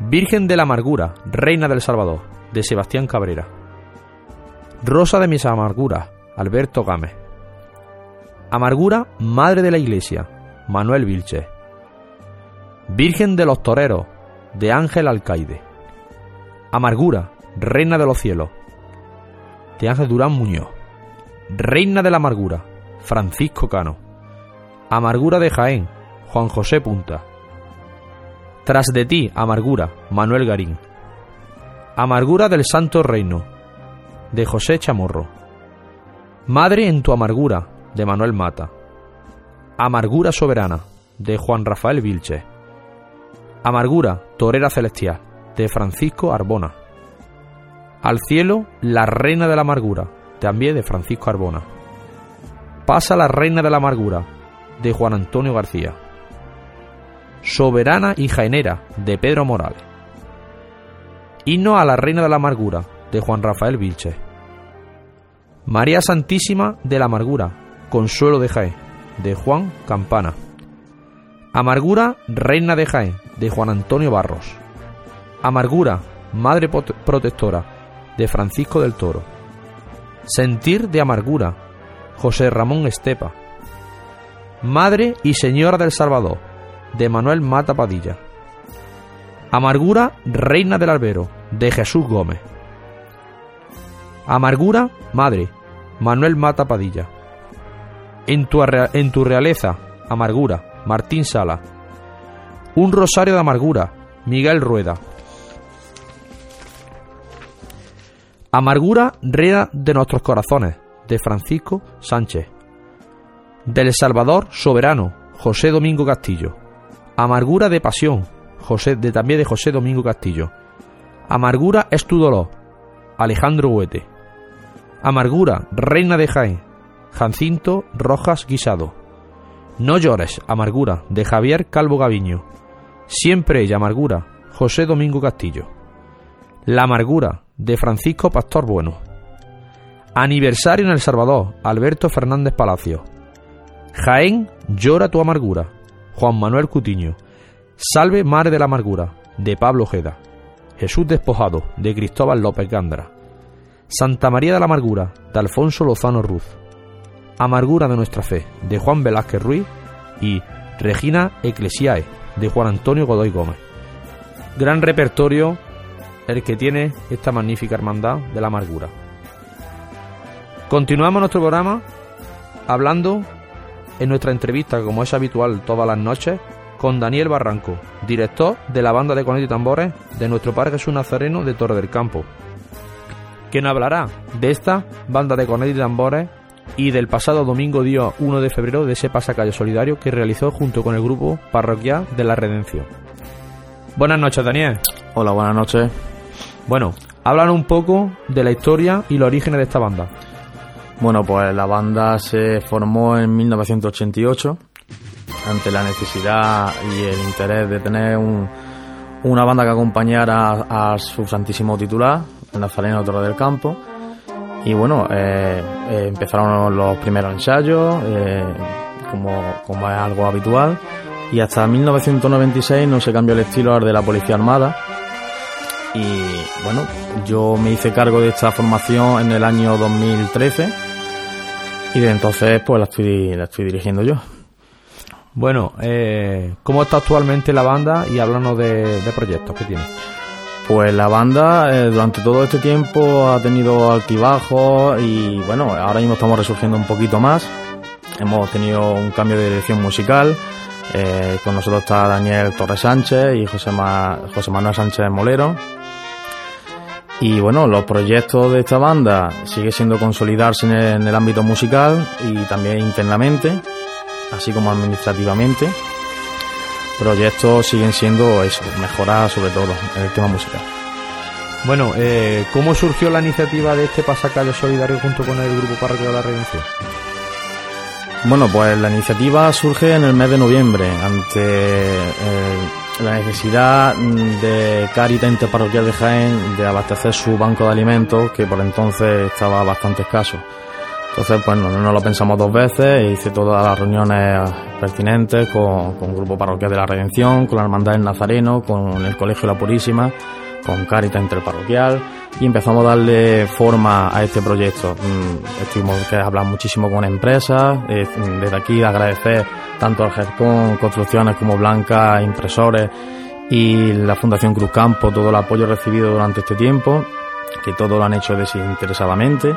Virgen de la Amargura, Reina del Salvador, de Sebastián Cabrera. Rosa de mis amarguras, Alberto Gámez. Amargura, Madre de la Iglesia, Manuel Vilche. Virgen de los Toreros, de Ángel Alcaide. Amargura, Reina de los Cielos, de Ángel Durán Muñoz. Reina de la Amargura, Francisco Cano. Amargura de Jaén, Juan José Punta. Tras de ti, Amargura, Manuel Garín. Amargura del Santo Reino, de José Chamorro. Madre en tu amargura, de Manuel Mata. Amargura soberana, de Juan Rafael Vilche. Amargura, torera celestial, de Francisco Arbona. Al cielo, la reina de la amargura, también de Francisco Arbona. Pasa la reina de la amargura, de Juan Antonio García. Soberana y jaenera, de Pedro Morales. Himno a la reina de la amargura, de Juan Rafael Vilche. María Santísima de la amargura, Consuelo de Jaén, de Juan Campana. Amargura, Reina de Jaén, de Juan Antonio Barros. Amargura, Madre Protectora, de Francisco del Toro. Sentir de amargura, José Ramón Estepa. Madre y Señora del Salvador, de Manuel Mata Padilla. Amargura, Reina del Albero, de Jesús Gómez. Amargura, Madre, Manuel Mata Padilla. En tu, en tu realeza, Amargura, Martín Sala. Un rosario de amargura, Miguel Rueda. Amargura, reina de nuestros corazones, de Francisco Sánchez. Del Salvador soberano, José Domingo Castillo. Amargura de pasión, José, de, también de José Domingo Castillo. Amargura es tu dolor, Alejandro Huete. Amargura, reina de Jaén, Jacinto Rojas Guisado. No llores, amargura, de Javier Calvo Gaviño. Siempre ella, amargura, José Domingo Castillo. La amargura, de Francisco Pastor Bueno. Aniversario en El Salvador, Alberto Fernández Palacio. Jaén, llora tu amargura, Juan Manuel Cutiño. Salve Madre de la Amargura, de Pablo Ojeda. Jesús Despojado, de Cristóbal López Gándara. Santa María de la Amargura, de Alfonso Lozano Ruz. Amargura de nuestra fe, de Juan Velázquez Ruiz. Y Regina Ecclesiae, de Juan Antonio Godoy Gómez. Gran repertorio el que tiene esta magnífica hermandad de la amargura. Continuamos nuestro programa hablando en nuestra entrevista, como es habitual todas las noches, con Daniel Barranco, director de la banda de cornetas y tambores de nuestro Padre Jesús Nazareno de Torre del Campo, que nos hablará de esta banda de cornetas y tambores y del pasado domingo día 1 de febrero de ese pasacalle solidario que realizó junto con el grupo parroquial de la Redención. Buenas noches, Daniel. Hola, buenas noches. Bueno, hablan un poco de la historia y los orígenes de esta banda. Bueno, pues la banda se formó en 1988 ante la necesidad y el interés de tener una banda que acompañara a, su santísimo titular, el Nazareno Toro del Campo. Y bueno, eh, eh, empezaron los primeros ensayos, eh, como, como es algo habitual, y hasta 1996 no se cambió el estilo de la Policía Armada. Y bueno, yo me hice cargo de esta formación en el año 2013 y de entonces pues la estoy, la estoy dirigiendo yo. Bueno, eh, ¿cómo está actualmente la banda? Y háblanos de, proyectos que tiene. Pues la banda eh, durante todo este tiempo ha tenido altibajos y bueno, ahora mismo estamos resurgiendo un poquito más. Hemos tenido un cambio de dirección musical. Eh, con nosotros está Daniel Torres Sánchez y José, José Manuel Sánchez Molero. Y bueno, los proyectos de esta banda sigue siendo consolidarse en el ámbito musical y también internamente así como administrativamente. Proyectos siguen siendo eso, mejorar sobre todo en el tema musical. Bueno, eh, ¿cómo surgió la iniciativa de este pasacalle solidario junto con el Grupo Parroquia de la Redención? Bueno, pues la iniciativa surge en el mes de noviembre ante eh, la necesidad de Caritas Interparroquial de Jaén de abastecer su banco de alimentos que por entonces estaba bastante escaso. Entonces, pues no, lo pensamos dos veces, hice todas las reuniones pertinentes con, el Grupo Parroquial de la Redención, con la Hermandad del Nazareno, con el Colegio La Purísima, con Caritas Interparroquial y empezamos a darle forma a este proyecto. Mm, estuvimos que hablar muchísimo con empresas, eh, desde aquí agradecer tanto al GERCON, Construcciones como Blanca, impresores y la Fundación Cruz Campo, todo el apoyo recibido durante este tiempo, que todo lo han hecho desinteresadamente.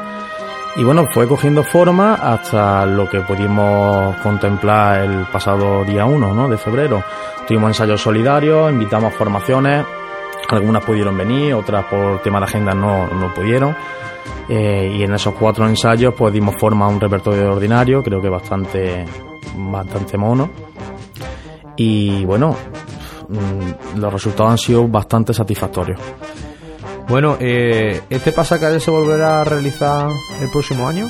Y bueno, fue cogiendo forma hasta lo que pudimos contemplar el pasado día 1 ¿no? de febrero. Tuvimos ensayos solidarios, invitamos formaciones, algunas pudieron venir, otras por tema de agenda no, no pudieron. Eh, y en esos cuatro ensayos pues dimos forma a un repertorio ordinario, creo que bastante, bastante mono. Y bueno, mm, los resultados han sido bastante satisfactorios. Bueno, eh, ¿este pasacalle se volverá a realizar el próximo año?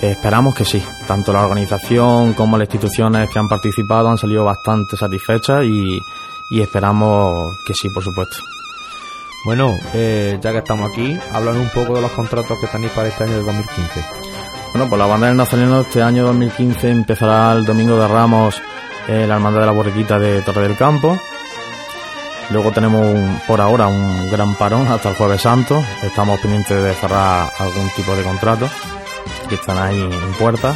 Eh, esperamos que sí. Tanto la organización como las instituciones que han participado han salido bastante satisfechas y, y esperamos que sí, por supuesto. Bueno, eh, ya que estamos aquí, hablan un poco de los contratos que tenéis para este año de 2015. Bueno, pues la banda del Nazareno este año 2015 empezará el domingo de Ramos eh, la Hermandad de la Borriquita de Torre del Campo. Luego tenemos un- por ahora un gran parón hasta el Jueves Santo. Estamos pendientes de cerrar algún tipo de contrato que están ahí en puerta.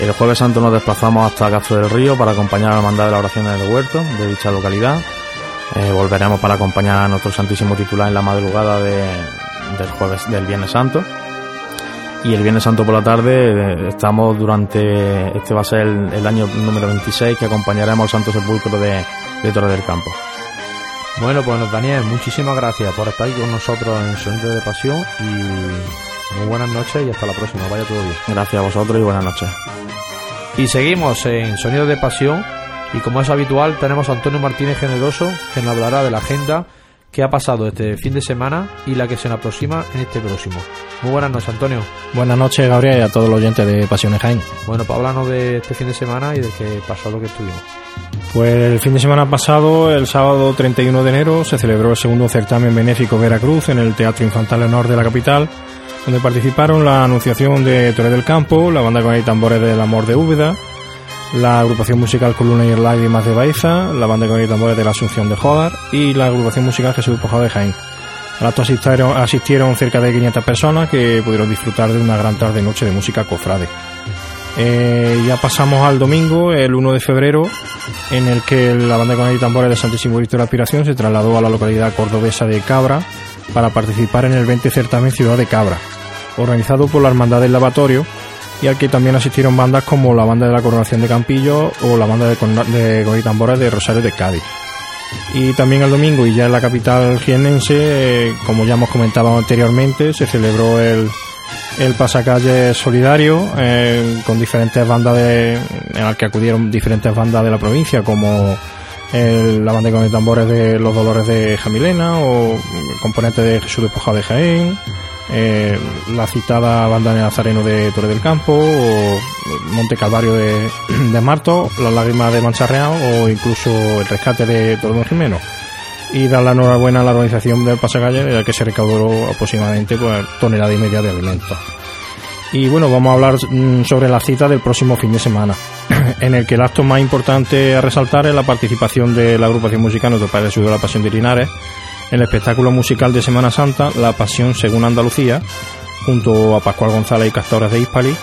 El Jueves Santo nos desplazamos hasta Castro del Río para acompañar a la Hermandad de la Oración del Huerto de dicha localidad. Eh, volveremos para acompañar a nuestro Santísimo Titular en la madrugada de- del jueves del Viernes Santo. Y el Viernes Santo por la tarde eh, estamos durante, este va a ser el, el año número 26 que acompañaremos al Santo Sepulcro de Torre del Campo. Bueno, pues Daniel, muchísimas gracias por estar aquí con nosotros en Sonido de Pasión y muy buenas noches y hasta la próxima. Vaya todo bien. Gracias a vosotros y buenas noches. Y seguimos en Sonido de Pasión y como es habitual tenemos a Antonio Martínez Generoso que nos hablará de la agenda que ha pasado este fin de semana y la que se nos aproxima en este próximo. Muy buenas noches, Antonio. Buenas noches, Gabriel, y a todos los oyentes de Pasiones Jaén. Bueno, pues háblanos de este fin de semana y del que pasado que estuvimos. Pues el fin de semana pasado, el sábado 31 de enero, se celebró el segundo certamen benéfico Veracruz en el Teatro Infantil Honor de la capital, donde participaron la Anunciación de Torre del Campo, la banda con y tambores del Amor de Úbeda, la agrupación musical Columna y Lágrimas de Baeza, la banda con y tambores de la Asunción de Jodar y la agrupación musical Jesús Despojado de Jaén. Al acto asistieron, asistieron cerca de 500 personas que pudieron disfrutar de una gran tarde-noche de música cofrade. Eh, ya pasamos al domingo, el 1 de febrero, en el que la banda con y tambores de Santísimo Cristo de la Aspiración se trasladó a la localidad cordobesa de Cabra para participar en el 20 certamen Ciudad de Cabra, organizado por la Hermandad del Lavatorio y al que también asistieron bandas como la banda de la Coronación de Campillo o la banda de, de con y tambores de Rosario de Cádiz. Y también el domingo, y ya en la capital jiennense, eh, como ya hemos comentado anteriormente, se celebró el, el pasacalle solidario eh, con diferentes bandas de, en que acudieron diferentes bandas de la provincia como la banda con tambores de los Dolores de Jamilena o componente de Jesús Despojado de Jaén eh, la citada banda de Nazareno de Torre del Campo o Monte Calvario de, de Marto las lágrimas de Mancharreao o incluso el rescate de Torre Jimeno. Y dar la enhorabuena a la organización del pasacalle de la que se recaudó aproximadamente pues, tonelada y media de alimentos y bueno, vamos a hablar mm, sobre la cita del próximo fin de semana, en el que el acto más importante a resaltar es la participación de la agrupación musical Nuestro Padre Jesús de la Pasión de Linares el espectáculo musical de Semana Santa, La Pasión según Andalucía, junto a Pascual González y Castores de Hispali,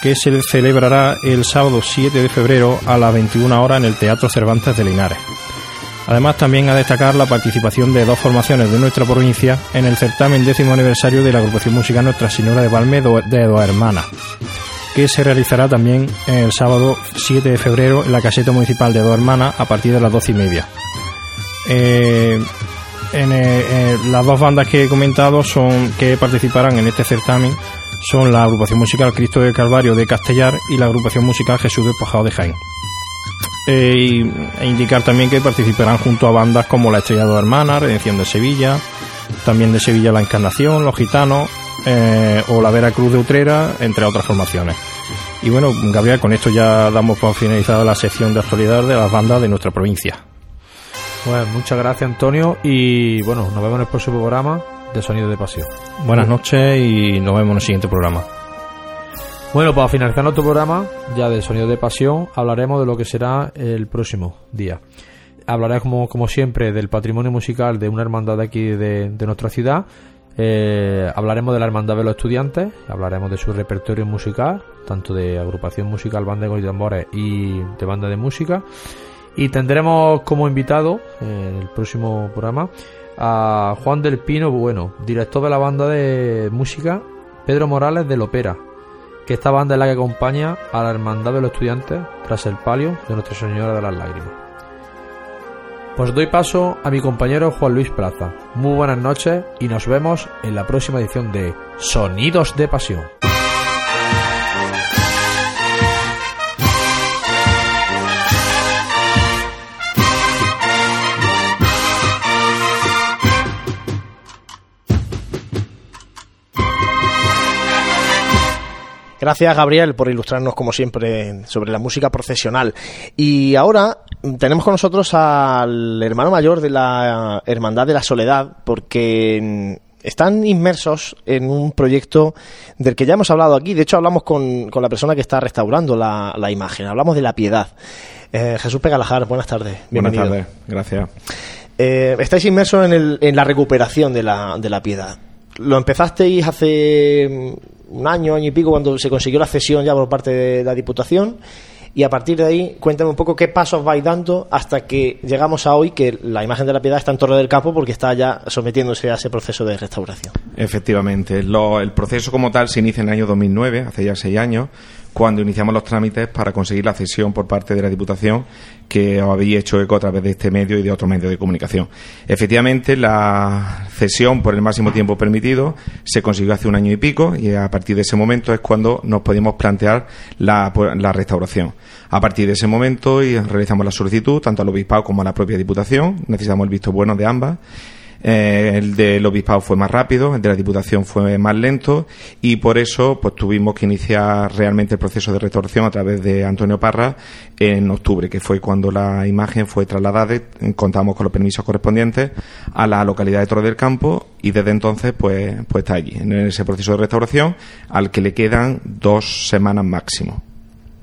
que se celebrará el sábado 7 de febrero a las 21 horas en el Teatro Cervantes de Linares. Además, también a destacar la participación de dos formaciones de nuestra provincia en el certamen décimo aniversario de la agrupación musical Nuestra Señora de Valme do- de Dos Hermanas, que se realizará también el sábado 7 de febrero en la caseta municipal de Dos Hermanas a partir de las doce y media. Eh, en, eh, eh, las dos bandas que he comentado son que participarán en este certamen son la agrupación musical Cristo del Calvario de Castellar y la agrupación musical Jesús Despojado de Jaén. Eh, e indicar también que participarán junto a bandas como La Estrella de Dos Hermanas, Redención de Sevilla, también de Sevilla La Encarnación, Los Gitanos eh, o la Veracruz de Utrera, entre otras formaciones. Y bueno, Gabriel, con esto ya damos por finalizada la sección de actualidad de las bandas de nuestra provincia. Pues muchas gracias, Antonio, y bueno, nos vemos en el próximo programa de Sonido de Pasión. Buenas noches y nos vemos en el siguiente programa. Bueno, para finalizar nuestro programa, ya de Sonido de Pasión, hablaremos de lo que será el próximo día. Hablaré, como, como siempre, del patrimonio musical de una hermandad de aquí de, de nuestra ciudad. Eh, hablaremos de la hermandad de los estudiantes, hablaremos de su repertorio musical, tanto de agrupación musical, banda de tambores y de banda de música. Y tendremos como invitado en el próximo programa a Juan del Pino Bueno, director de la banda de música Pedro Morales del Opera, que esta banda es la que acompaña a la Hermandad de los Estudiantes tras el palio de Nuestra Señora de las Lágrimas. Pues doy paso a mi compañero Juan Luis Plaza. Muy buenas noches y nos vemos en la próxima edición de Sonidos de Pasión. Gracias, Gabriel, por ilustrarnos, como siempre, sobre la música profesional. Y ahora tenemos con nosotros al hermano mayor de la Hermandad de la Soledad, porque están inmersos en un proyecto del que ya hemos hablado aquí. De hecho, hablamos con, la persona que está restaurando la, imagen. Hablamos de la piedad. Eh, Jesús Pegalajar, buenas tardes. Bienvenido. Buenas tardes, gracias. Eh, estáis inmersos en, el, en la recuperación de la, de la piedad. Lo empezasteis hace un año, año y pico, cuando se consiguió la cesión ya por parte de la Diputación. Y a partir de ahí, cuéntame un poco qué pasos vais dando hasta que llegamos a hoy, que la imagen de la piedad está en Torre del Campo porque está ya sometiéndose a ese proceso de restauración. Efectivamente, el proceso como tal se inicia en el año 2009, hace ya seis años, cuando iniciamos los trámites para conseguir la cesión por parte de la Diputación que os habéis hecho eco a través de este medio y de otros medios de comunicación. Efectivamente, la cesión por el máximo tiempo permitido se consiguió hace un año y pico y a partir de ese momento es cuando nos podíamos plantear la, la restauración. A partir de ese momento y realizamos la solicitud tanto al obispado como a la propia Diputación. Necesitamos el visto bueno de ambas eh, el del obispado fue más rápido, el de la diputación fue más lento y por eso pues tuvimos que iniciar realmente el proceso de restauración a través de Antonio Parra en octubre, que fue cuando la imagen fue trasladada, contamos con los permisos correspondientes a la localidad de Torre del Campo y desde entonces pues, pues está allí, en ese proceso de restauración al que le quedan dos semanas máximo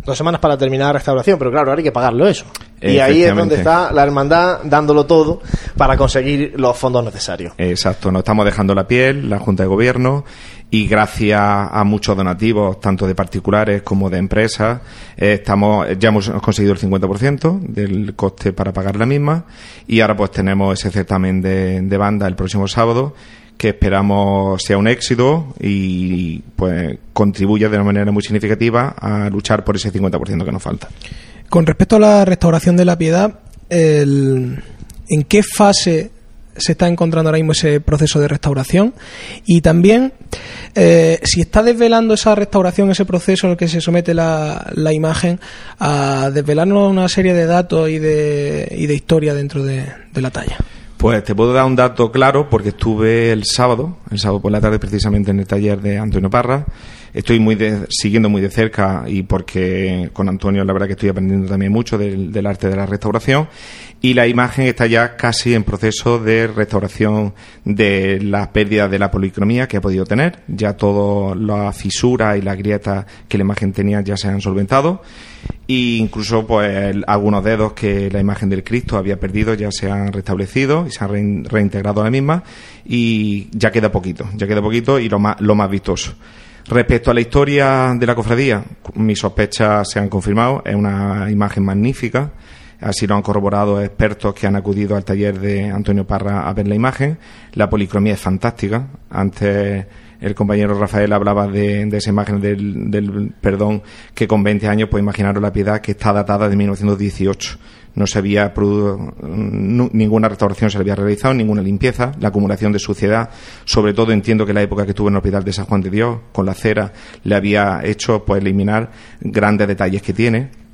dos semanas para terminar la restauración, pero claro, ahora hay que pagarlo eso. Y ahí es donde está la hermandad dándolo todo para conseguir los fondos necesarios. Exacto, nos estamos dejando la piel, la Junta de Gobierno, y gracias a muchos donativos, tanto de particulares como de empresas, eh, estamos, ya hemos conseguido el 50% del coste para pagar la misma, y ahora pues tenemos ese certamen de, de banda el próximo sábado que esperamos sea un éxito y pues contribuya de una manera muy significativa a luchar por ese 50% que nos falta. Con respecto a la restauración de la piedad, ¿en qué fase se está encontrando ahora mismo ese proceso de restauración? Y también, eh, si está desvelando esa restauración, ese proceso en el que se somete la imagen, a desvelarnos una serie de datos y de, y de historia dentro de la talla. Pues te puedo dar un dato claro porque estuve el sábado, el sábado por la tarde precisamente en el taller de Antonio Parra. Estoy muy siguiendo muy de cerca y porque con Antonio la verdad que estoy aprendiendo también mucho del, arte de la restauración y la imagen está ya casi en proceso de restauración de la pérdida de la policromía que ha podido tener. Ya todas las fisuras y las grietas que la imagen tenía ya se han solventado e incluso pues algunos dedos que la imagen del Cristo había perdido ya se han restablecido y se han reintegrado a la misma y ya queda poquito, ya queda poquito y lo más, lo más vistoso. Respecto a la historia de la cofradía, mis sospechas se han confirmado, es una imagen magnífica, así lo han corroborado expertos que han acudido al taller de Antonio Parra a ver la imagen, la policromía es fantástica, antes el compañero Rafael hablaba de, esa imagen del, perdón que con 20 años, pues imaginaros la piedad que está datada de 1918. No se había ninguna restauración se había realizado, ninguna limpieza, la acumulación de suciedad, sobre todo entiendo que la época que estuvo en el hospital de San Juan de Dios, con la cera, le había hecho pues eliminar grandes detalles que tiene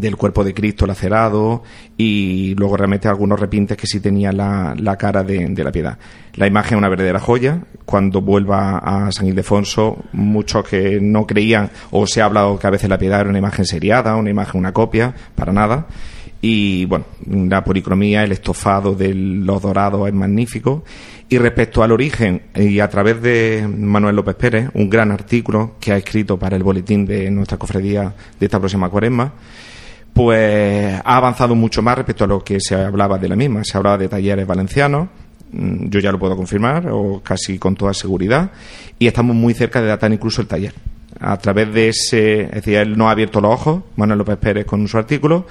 del cuerpo de Cristo lacerado y luego realmente algunos repintes que sí tenía la, la cara de, de, la piedad. La imagen es una verdadera joya. Cuando vuelva a San Ildefonso, muchos que no creían o se ha hablado que a veces la piedad era una imagen seriada, una imagen, una copia, para nada. Y bueno, la policromía, el estofado de los dorados es magnífico. Y respecto al origen, y a través de Manuel López Pérez, un gran artículo que ha escrito para el boletín de nuestra cofradía de esta próxima cuaresma, pues ha avanzado mucho más respecto a lo que se hablaba de la misma. Se hablaba de talleres valencianos, mm, yo ya lo puedo confirmar, o casi con toda seguridad, y estamos muy cerca de datar incluso el taller. A través de ese, es decir, él no ha abierto los ojos, Manuel López Pérez con su artículo,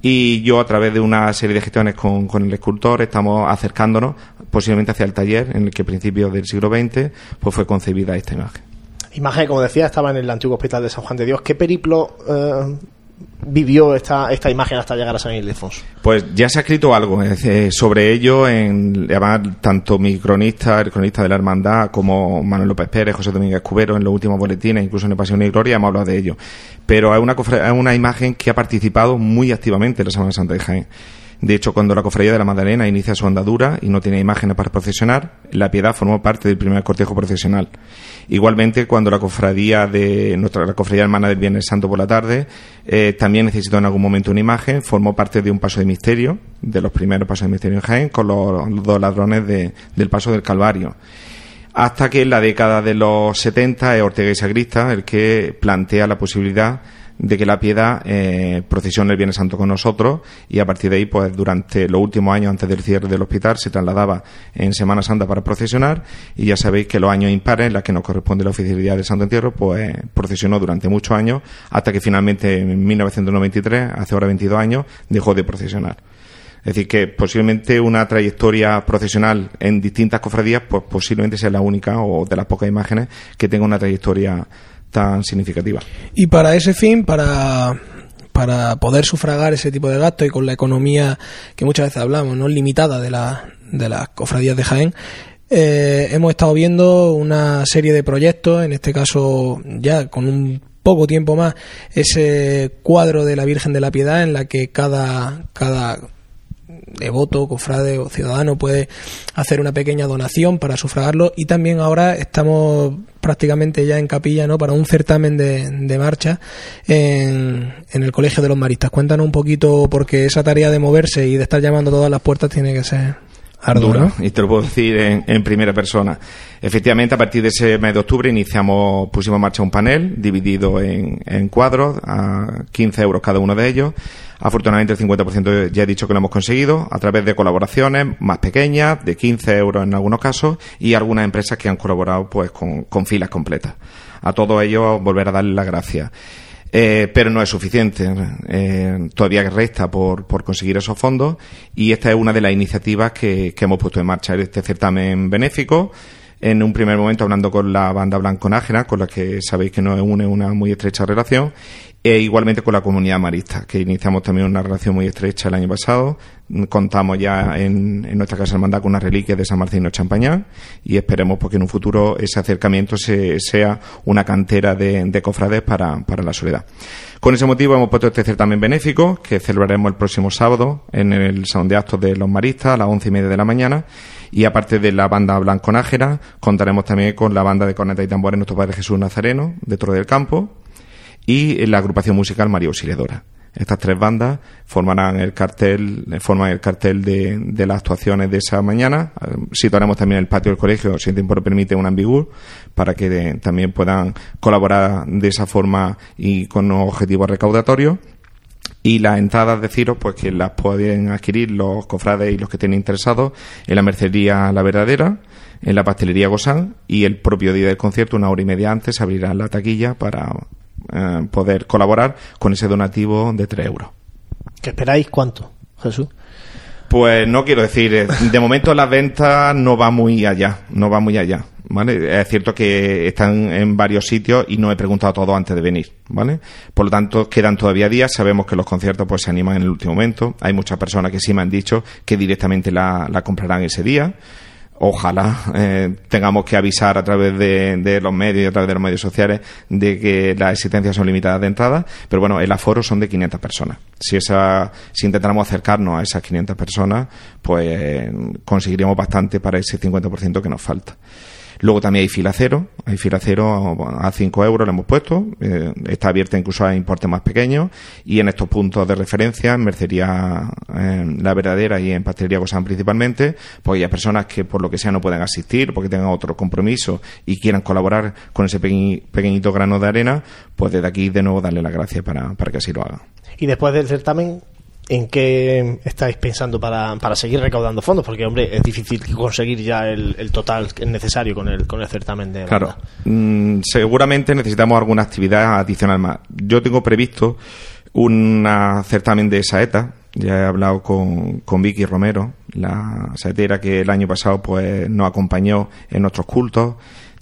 y yo a través de una serie de gestiones con, con el escultor estamos acercándonos posiblemente hacia el taller en el que a principios del siglo XX pues fue concebida esta imagen. Imagen, como decía, estaba en el antiguo hospital de San Juan de Dios. ¿Qué periplo eh, vivió esta, esta imagen hasta llegar a San Ildefonso? Pues ya se ha escrito algo sobre ello, en, además tanto mi cronista, el cronista de la hermandad, como Manuel López Pérez, José Domínguez Cubero, en los últimos boletines, incluso en Pasión y Gloria, hemos hablado de ello. Pero es una, es una imagen que ha participado muy activamente en la Semana Santa de Jaén. De hecho, cuando la Cofradía de la Magdalena inicia su andadura y no tiene imágenes para procesionar, la Piedad formó parte del primer cortejo procesional. Igualmente, cuando la Cofradía de nuestra la Cofradía Hermana del Viernes Santo por la tarde eh, también necesitó en algún momento una imagen, formó parte de un paso de misterio, de los primeros pasos de misterio en Jaén, con los, dos ladrones de, del paso del Calvario. Hasta que en la década de los 70 es Ortega y Sagrista el que plantea la posibilidad de que la piedad eh, procesione el Viernes Santo con nosotros y a partir de ahí, pues durante los últimos años antes del cierre del hospital se trasladaba en Semana Santa para procesionar y ya sabéis que los años impares en los que nos corresponde la oficialidad del Santo Entierro, pues procesionó durante muchos años hasta que finalmente en 1993, hace ahora 22 años, dejó de procesionar. Es decir, que posiblemente una trayectoria procesional en distintas cofradías, pues posiblemente sea la única o de las pocas imágenes que tenga una trayectoria tan significativa. Y para ese fin, para para poder sufragar ese tipo de gastos y con la economía que muchas veces hablamos, no limitada de, la, de las cofradías de Jaén, eh, hemos estado viendo una serie de proyectos, en este caso ya con un poco tiempo más, ese cuadro de la Virgen de la Piedad en la que cada, cada devoto, cofrade o ciudadano puede hacer una pequeña donación para sufragarlo y también ahora estamos prácticamente ya en capilla ¿no? para un certamen de, de marcha en, en, el Colegio de los Maristas. Cuéntanos un poquito porque esa tarea de moverse y de estar llamando a todas las puertas tiene que ser ardua. y te lo puedo decir en, en, primera persona. Efectivamente, a partir de ese mes de octubre iniciamos, pusimos en marcha un panel dividido en, en cuadros a 15 euros cada uno de ellos Afortunadamente el 50% ya he dicho que lo hemos conseguido a través de colaboraciones más pequeñas, de 15 euros en algunos casos, y algunas empresas que han colaborado pues con, filas completas. A todos ellos volver a darles las gracias. Eh, pero no es suficiente. Eh, todavía resta por, por, conseguir esos fondos y esta es una de las iniciativas que, que hemos puesto en marcha, este certamen benéfico en un primer momento hablando con la banda Blanco Nájera, con la que sabéis que nos une una muy estrecha relación, e igualmente con la comunidad marista, que iniciamos también una relación muy estrecha el año pasado. Contamos ya en, nuestra casa hermandad con una reliquia de San Martín Champañán y esperemos porque en un futuro ese acercamiento se, sea una cantera de, de cofrades para, la soledad. Con ese motivo hemos puesto este certamen benéfico que celebraremos el próximo sábado en el Salón de Actos de los Maristas a las once y media de la mañana y aparte de la banda Blanco Nájera contaremos también con la banda de corneta y tambores Nuestro Padre Jesús Nazareno de Torre del Campo y la agrupación musical María Auxiliadora. Estas tres bandas formarán el cartel, forman el cartel de, de, las actuaciones de esa mañana. Situaremos también el patio del colegio, si el tiempo lo permite, un ambigú, para que de, también puedan colaborar de esa forma y con objetivos recaudatorios. Y las entradas, deciros, pues que las pueden adquirir los cofrades y los que estén interesados en la mercería La Verdadera, en la pastelería Gosán, y el propio día del concierto, una hora y media antes, abrirá la taquilla para eh, poder colaborar con ese donativo de 3 euros. ¿Qué esperáis cuánto, Jesús? Pues no quiero decir, eh, de momento las ventas no va muy allá, no va muy allá, ¿vale? Es cierto que están en varios sitios y no he preguntado todo antes de venir, ¿vale? Por lo tanto, quedan todavía días, sabemos que los conciertos pues se animan en el último momento, hay muchas personas que sí me han dicho que directamente la, la comprarán ese día, ojalá eh, tengamos que avisar a través de, los medios y a través de los medios sociales de que las existencias son limitadas de entrada, pero bueno, el aforo son de 500 personas. Si esa, si intentáramos acercarnos a esas 500 personas, pues conseguiríamos bastante para ese 50% que nos falta. Luego también hay fila cero, hay fila cero a 5 euros le hemos puesto, eh, está abierta incluso a importes más pequeños y en estos puntos de referencia, en Mercería La Verdadera y en Pastelería Gosán principalmente, pues hay personas que por lo que sea no pueden asistir porque tengan otro compromiso y quieran colaborar con ese pequeñito grano de arena, pues desde aquí de nuevo darle las gracias para, para que así lo hagan. Y después del certamen, ¿En qué estáis pensando para, para, seguir recaudando fondos? Porque, hombre, es difícil conseguir ya el, el total necesario con el, con el certamen de. Claro. Mm, seguramente necesitamos alguna actividad adicional más. Yo tengo previsto un certamen de saeta. Ya he hablado con, con Vicky Romero, la saetera que el año pasado pues nos acompañó en nuestros cultos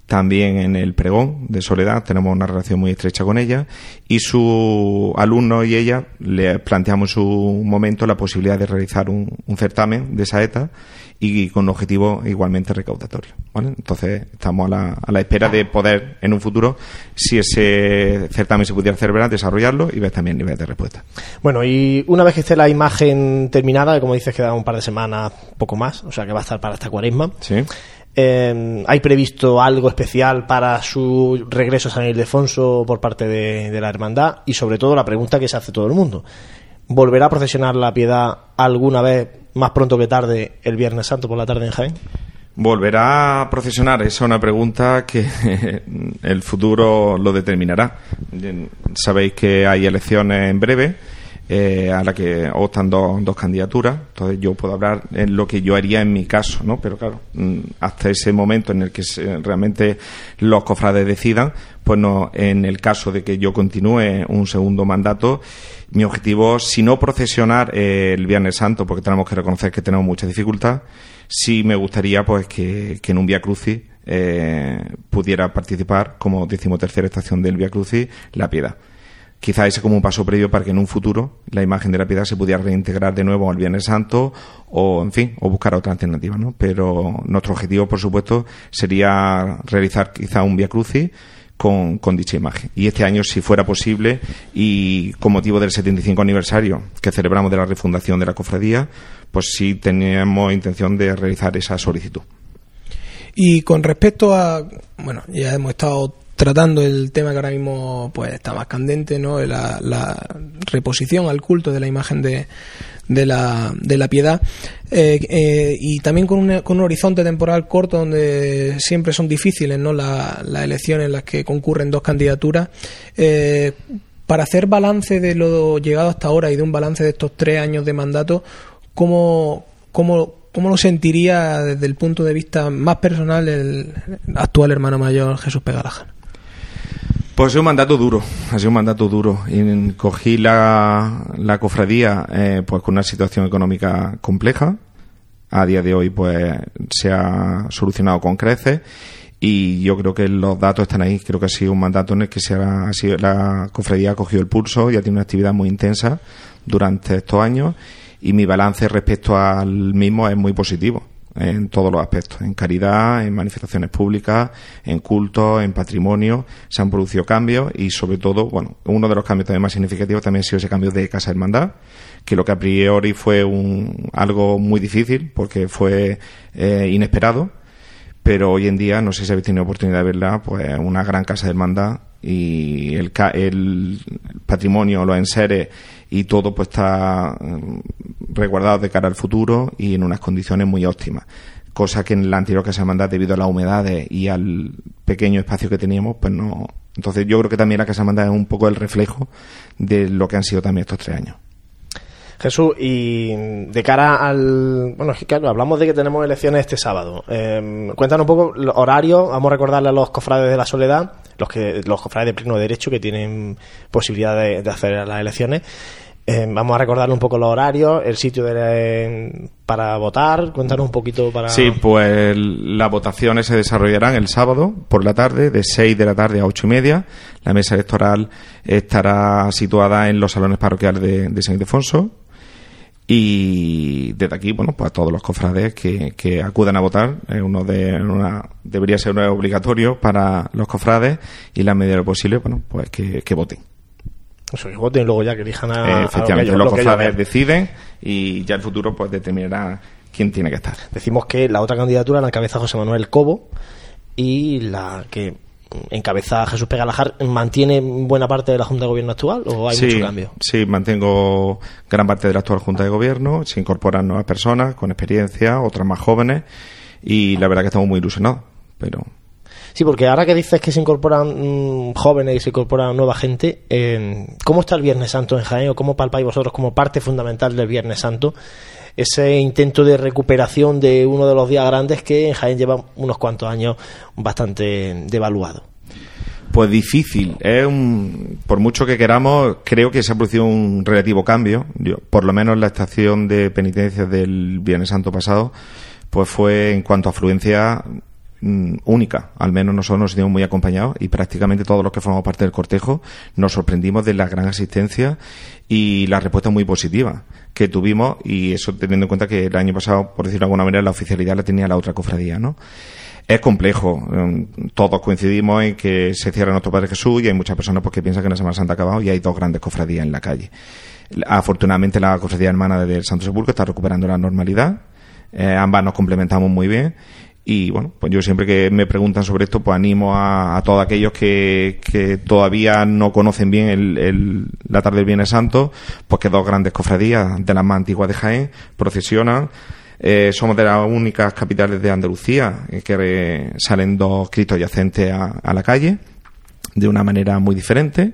también en el pregón de Soledad, tenemos una relación muy estrecha con ella, y su alumno y ella le planteamos en su momento la posibilidad de realizar un, certamen de saeta y con un objetivo igualmente recaudatorio. Entonces estamos a la, a la, espera de poder en un futuro, si ese certamen se pudiera celebrar, desarrollarlo y ver también niveles de respuesta. Bueno, y una vez que esté la imagen terminada, como dices, queda un par de semanas, poco más, o sea que va a estar para esta cuaresma. Sí. Eh, ¿Hay previsto algo especial para su regreso a San Ildefonso por parte de, la hermandad? Y sobre todo la pregunta que se hace todo el mundo. ¿Volverá a procesionar la piedad alguna vez más pronto que tarde el Viernes Santo por la tarde en Jaén? ¿Volverá a procesionar? Esa es una pregunta que el futuro lo determinará. Sabéis que hay elecciones en breve eh, a la que optan dos, dos candidaturas. Entonces yo puedo hablar en lo que yo haría en mi caso, ¿no? Pero claro, mm, hasta ese momento en el que realmente los cofrades decidan, pues no, en el caso de que yo continúe un segundo mandato, mi objetivo, si no procesionar eh, el Viernes Santo, porque tenemos que reconocer que tenemos mucha dificultad, sí me gustaría pues que, en un Via Crucis eh, pudiera participar como decimotercera estación del Via Crucis la Piedad quizá ese como un paso previo para que en un futuro la imagen de la piedad se pudiera reintegrar de nuevo al Viernes Santo o, en fin, o buscar otra alternativa, ¿no? Pero nuestro objetivo, por supuesto, sería realizar quizá un Via Crucis con, con, dicha imagen. Y este año, si fuera posible, y con motivo del 75 aniversario que celebramos de la refundación de la cofradía, pues sí teníamos intención de realizar esa solicitud. Y con respecto a, bueno, ya hemos estado tratando el tema que ahora mismo pues está más candente, ¿no? La, la reposición al culto de la imagen de, de, la, de la piedad eh, eh, y también con un, con un horizonte temporal corto donde siempre son difíciles ¿no? las elecciones en las que concurren dos candidaturas. Eh, para hacer balance de lo llegado hasta ahora y de un balance de estos tres años de mandato, ¿cómo, cómo, cómo lo sentiría desde el punto de vista más personal el actual hermano mayor Jesús Pegalaja? Pues ha sido un mandato duro, ha sido un mandato duro. Y cogí la, la cofradía eh, pues con una situación económica compleja. A día de hoy pues se ha solucionado con creces y yo creo que los datos están ahí. Creo que ha sido un mandato en el que se ha, sido, la cofradía ha cogido el pulso y ha tenido una actividad muy intensa durante estos años y mi balance respecto al mismo es muy positivo en todos los aspectos, en caridad, en manifestaciones públicas, en culto, en patrimonio, se han producido cambios y sobre todo, bueno, uno de los cambios también más significativos también ha sido ese cambio de Casa Hermandad, que lo que a priori fue un, algo muy difícil porque fue eh, inesperado, pero hoy en día, no sé si habéis tenido oportunidad de verla, pues una gran Casa de Hermandad y el, el patrimonio, los enseres y todo pues está mm, resguardado de cara al futuro y en unas condiciones muy óptimas cosa que en la anterior Casa Hermandad debido a las humedades y al pequeño espacio que teníamos pues no entonces yo creo que también la Casa Hermandad es un poco el reflejo de lo que han sido también estos tres años Jesús, y de cara al. Bueno, es que hablamos de que tenemos elecciones este sábado. Eh, cuéntanos un poco los horarios. Vamos a recordarle a los cofrades de la soledad, los que los cofrades de pleno derecho que tienen posibilidad de, hacer las elecciones. Eh, vamos a recordarle un poco los horarios, el sitio de, para votar. Cuéntanos un poquito para. Sí, pues las votaciones se desarrollarán el sábado por la tarde, de 6 de la tarde a 8 y media. La mesa electoral estará situada en los salones parroquiales de, de San Ildefonso, y desde aquí, bueno, pues a todos los cofrades que, que acudan a votar, uno de una, debería ser obligatorio para los cofrades y la medida de lo posible, bueno, pues que, que voten. Eso, que voten luego ya que elijan a. efectivamente, los cofrades deciden y ya el futuro pues determinará quién tiene que estar. Decimos que la otra candidatura la encabeza José Manuel Cobo y la que encabeza Jesús Pegalajar, ¿mantiene buena parte de la Junta de Gobierno actual o hay mucho cambio? Sí, mantengo gran parte de la actual Junta de Gobierno, se incorporan nuevas personas con experiencia, otras más jóvenes y la verdad que estamos muy ilusionados, pero... Sí, porque ahora que dices que se incorporan mm, jóvenes y se incorporan nueva gente, eh, ¿cómo está el Viernes Santo en Jaén o cómo palpáis vosotros como parte fundamental del Viernes Santo ese intento de recuperación de uno de los días grandes que en Jaén lleva unos cuantos años bastante devaluado. Pues difícil. Es un, por mucho que queramos, creo que se ha producido un relativo cambio. Yo, por lo menos la estación de penitencia del Viernes Santo pasado, pues fue en cuanto a afluencia mm, única. Al menos nosotros nos sentimos muy acompañados y prácticamente todos los que formamos parte del cortejo nos sorprendimos de la gran asistencia y la respuesta muy positiva que tuvimos y eso teniendo en cuenta que el año pasado, por decirlo de alguna manera, la oficialidad la tenía la otra cofradía, ¿no? Es complejo. mm, Todos coincidimos en que se cierra nuestro Padre Jesús y hay muchas personas pues, que piensan que la Semana Santa ha acabado y hay dos grandes cofradías en la calle. Afortunadamente la cofradía hermana del Santo Sepulcro está recuperando la normalidad. Eh, ambas nos complementamos muy bien. Y bueno, pues yo siempre que me preguntan sobre esto, pues animo a, a todos aquellos que, que todavía no conocen bien el, el- la tarde del Viernes Santo, pues que dos grandes cofradías de las más antiguas de Jaén procesionan. Eh, somos de las únicas capitales de Andalucía que eh, salen dos cristos yacentes a, a la calle de una manera muy diferente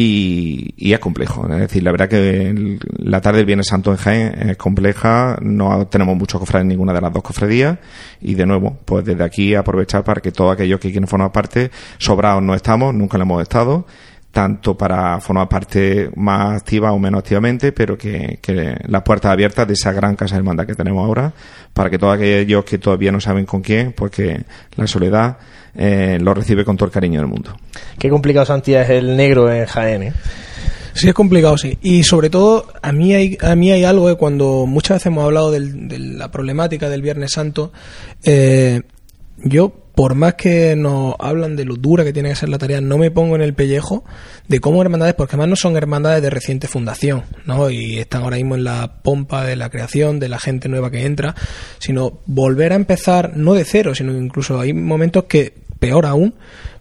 y, y es complejo. Es decir, la verdad que la tarde del Viernes Santo en Jaén es compleja, no tenemos muchos cofrades en ninguna de las dos cofradías y de nuevo, pues desde aquí aprovechar para que todos aquellos que quieren formar parte, sobrados no estamos, nunca lo hemos estado, tanto para formar parte más activa o menos activamente, pero que, que las puertas abiertas de esa gran casa de hermandad que tenemos ahora, para que todos aquellos que todavía no saben con quién, pues que la soledad eh, lo recibe con todo el cariño del mundo. Qué complicado, Santi, es el negro en Jaén, ¿eh? Sí, es complicado, sí. Y sobre todo, a mí hay, a mí hay algo que cuando muchas veces hemos hablado del- de la problemática del Viernes Santo, eh, yo, por más que nos hablan de lo dura que tiene que ser la tarea, no me pongo en el pellejo de cómo hermandades, porque además no son hermandades de reciente fundación, ¿no? Y están ahora mismo en la pompa de la creación, de la gente nueva que entra, sino volver a empezar, no de cero, sino incluso hay momentos que, peor aún,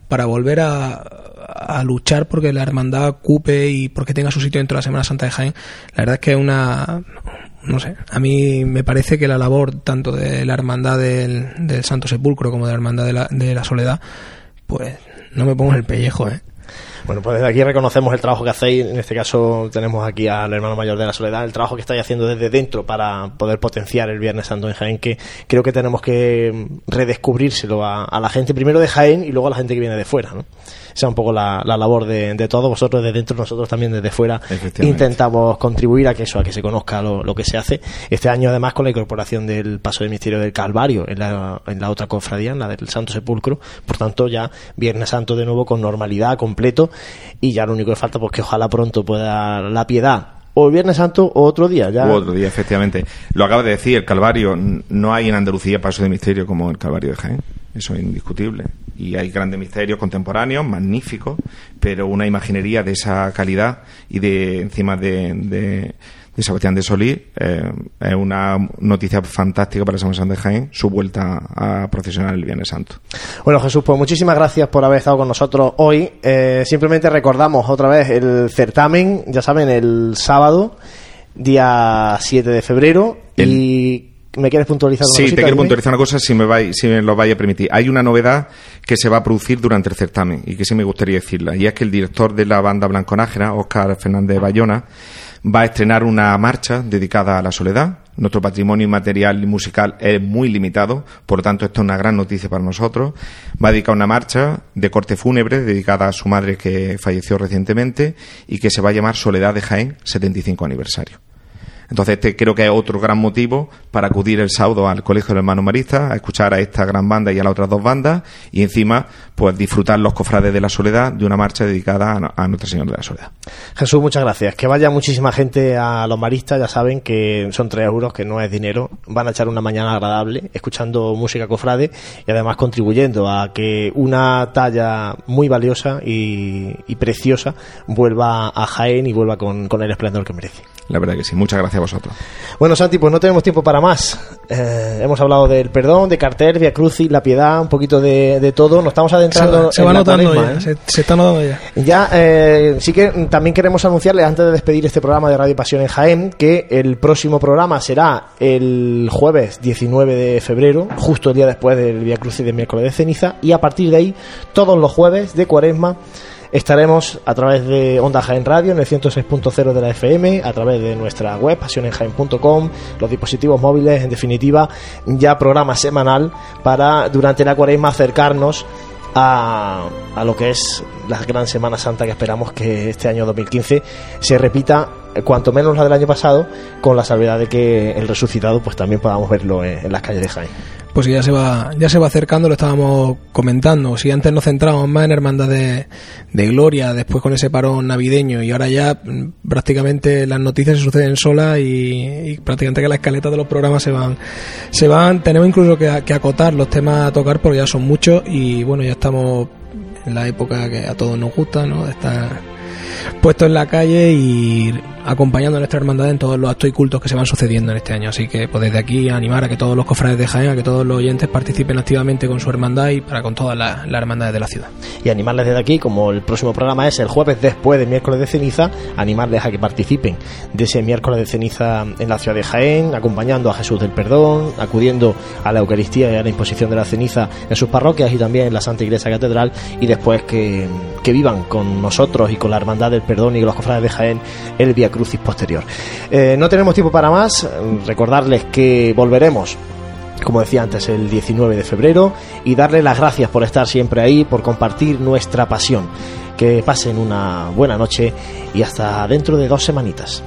para volver a, a luchar porque la hermandad ocupe y porque tenga su sitio dentro de la Semana Santa de Jaén, la verdad es que es una, no sé, a mí me parece que la labor tanto de la hermandad del, Santo Sepulcro como de la hermandad de la, de la Soledad, pues no me pongo en el pellejo, ¿eh? Bueno, pues desde aquí reconocemos el trabajo que hacéis. En este caso tenemos aquí al hermano mayor de la Soledad, el trabajo que estáis haciendo desde dentro para poder potenciar el Viernes Santo en Jaén, que creo que tenemos que redescubrírselo a, a la gente, primero de Jaén y luego a la gente que viene de fuera, ¿no? Es un poco la, la labor de, de todos vosotros desde dentro, nosotros también desde fuera intentamos contribuir a que eso, a que se conozca lo, lo que se hace. Este año además con la incorporación del paso del misterio del Calvario en la, en la otra cofradía, en la del Santo Sepulcro, por tanto ya Viernes Santo de nuevo con normalidad, completo, y ya lo único que falta pues que ojalá pronto pueda la piedad o el Viernes Santo o otro día, ya U otro día, efectivamente. Lo acaba de decir, el Calvario. No hay en Andalucía paso de misterio como el Calvario de Jaén. Eso es indiscutible. Y hay grandes misterios contemporáneos, magníficos, pero una imaginería de esa calidad y de encima de, de, de Sebastián de Solís eh, es una noticia fantástica para San Juan de Jaén, su vuelta a procesionar el Viernes Santo. Bueno, Jesús, pues muchísimas gracias por haber estado con nosotros hoy. Eh, simplemente recordamos otra vez el certamen, ya saben, el sábado, día 7 de febrero. Y me quieres puntualizar una Sí, cosita, te quiero dime? puntualizar una cosa, si me, vais, si me lo vaya a permitir. Hay una novedad que se va a producir durante el certamen y que sí me gustaría decirla. Y es que el director de la banda Blanconájera, Óscar Fernández Bayona, va a estrenar una marcha dedicada a la soledad. Nuestro patrimonio inmaterial y musical es muy limitado, por lo tanto esto es una gran noticia para nosotros. Va a dedicar una marcha de corte fúnebre dedicada a su madre que falleció recientemente y que se va a llamar Soledad de Jaén 75 aniversario. Entonces, este creo que es otro gran motivo para acudir el sábado al Colegio de Hermanos Maristas, a escuchar a esta gran banda y a las otras dos bandas, y encima, pues disfrutar los cofrades de la soledad de una marcha dedicada a, Nuestra Señora de la Soledad. Jesús, muchas gracias. Que vaya muchísima gente a los maristas, ya saben que son 3 euros, que no es dinero. Van a echar una mañana agradable, escuchando música cofrade y además contribuyendo a que una talla muy valiosa y, preciosa vuelva a Jaén y vuelva con el esplendor que merece. La verdad que sí. Muchas gracias a vosotros. Bueno, Santi, pues no tenemos tiempo para más. Eh, hemos hablado del perdón, de cartel, Via Crucis, la piedad, un poquito de, de todo. Nos estamos Se, adentrando va- se en va la notando ya, ¿eh? se, se está notando ya. Ya, eh, sí que también queremos anunciarles antes de despedir este programa de Radio Pasión en Jaén que el próximo programa será el jueves 19 de febrero, justo el día después del Via Crucis de miércoles de ceniza, y a partir de ahí, todos los jueves de Cuaresma estaremos a través de Onda Jaén Radio en el 106.0 de la FM, a través de nuestra web pasionenjaén.com, los dispositivos móviles, en definitiva, ya programa semanal para durante la Cuaresma acercarnos a, a lo que es la gran Semana Santa que esperamos que este año 2015 se repita eh, cuanto menos la del año pasado, con la salvedad de que el resucitado pues también podamos verlo en, en las calles de Jaén. Pues ya se va, ya se va acercando, lo estábamos comentando. Si antes nos centrábamos más en Hermandad de, Gloria, después con ese parón navideño, y ahora ya mm, prácticamente las noticias se suceden solas y, prácticamente que la escaleta de los programas se van, se van, tenemos incluso que, acotar los temas a tocar porque ya son muchos y bueno, ya estamos en la época que a todos nos gusta, ¿no? Estar puestos en la calle y acompañando a nuestra hermandad en todos los actos y cultos que se van sucediendo en este año. Así que pues desde aquí animar a que todos los cofrades de Jaén, a que todos los oyentes participen activamente con su hermandad y para con todas las las hermandades de la ciudad. y animarles desde aquí, como el próximo programa es el jueves después del miércoles de ceniza, animarles a que participen de ese miércoles de ceniza en la ciudad de Jaén, acompañando a Jesús del Perdón, acudiendo a la Eucaristía y a la imposición de la ceniza en sus parroquias y también en la Santa Iglesia Catedral y después que, que vivan con nosotros y con la Hermandad del Perdón y con los cofrades de Jaén el Via Crucis posterior. Eh, no tenemos tiempo para más, recordarles que volveremos como decía antes, el 19 de febrero y darle las gracias por estar siempre ahí, por compartir nuestra pasión. Que pasen una buena noche y hasta dentro de dos semanitas.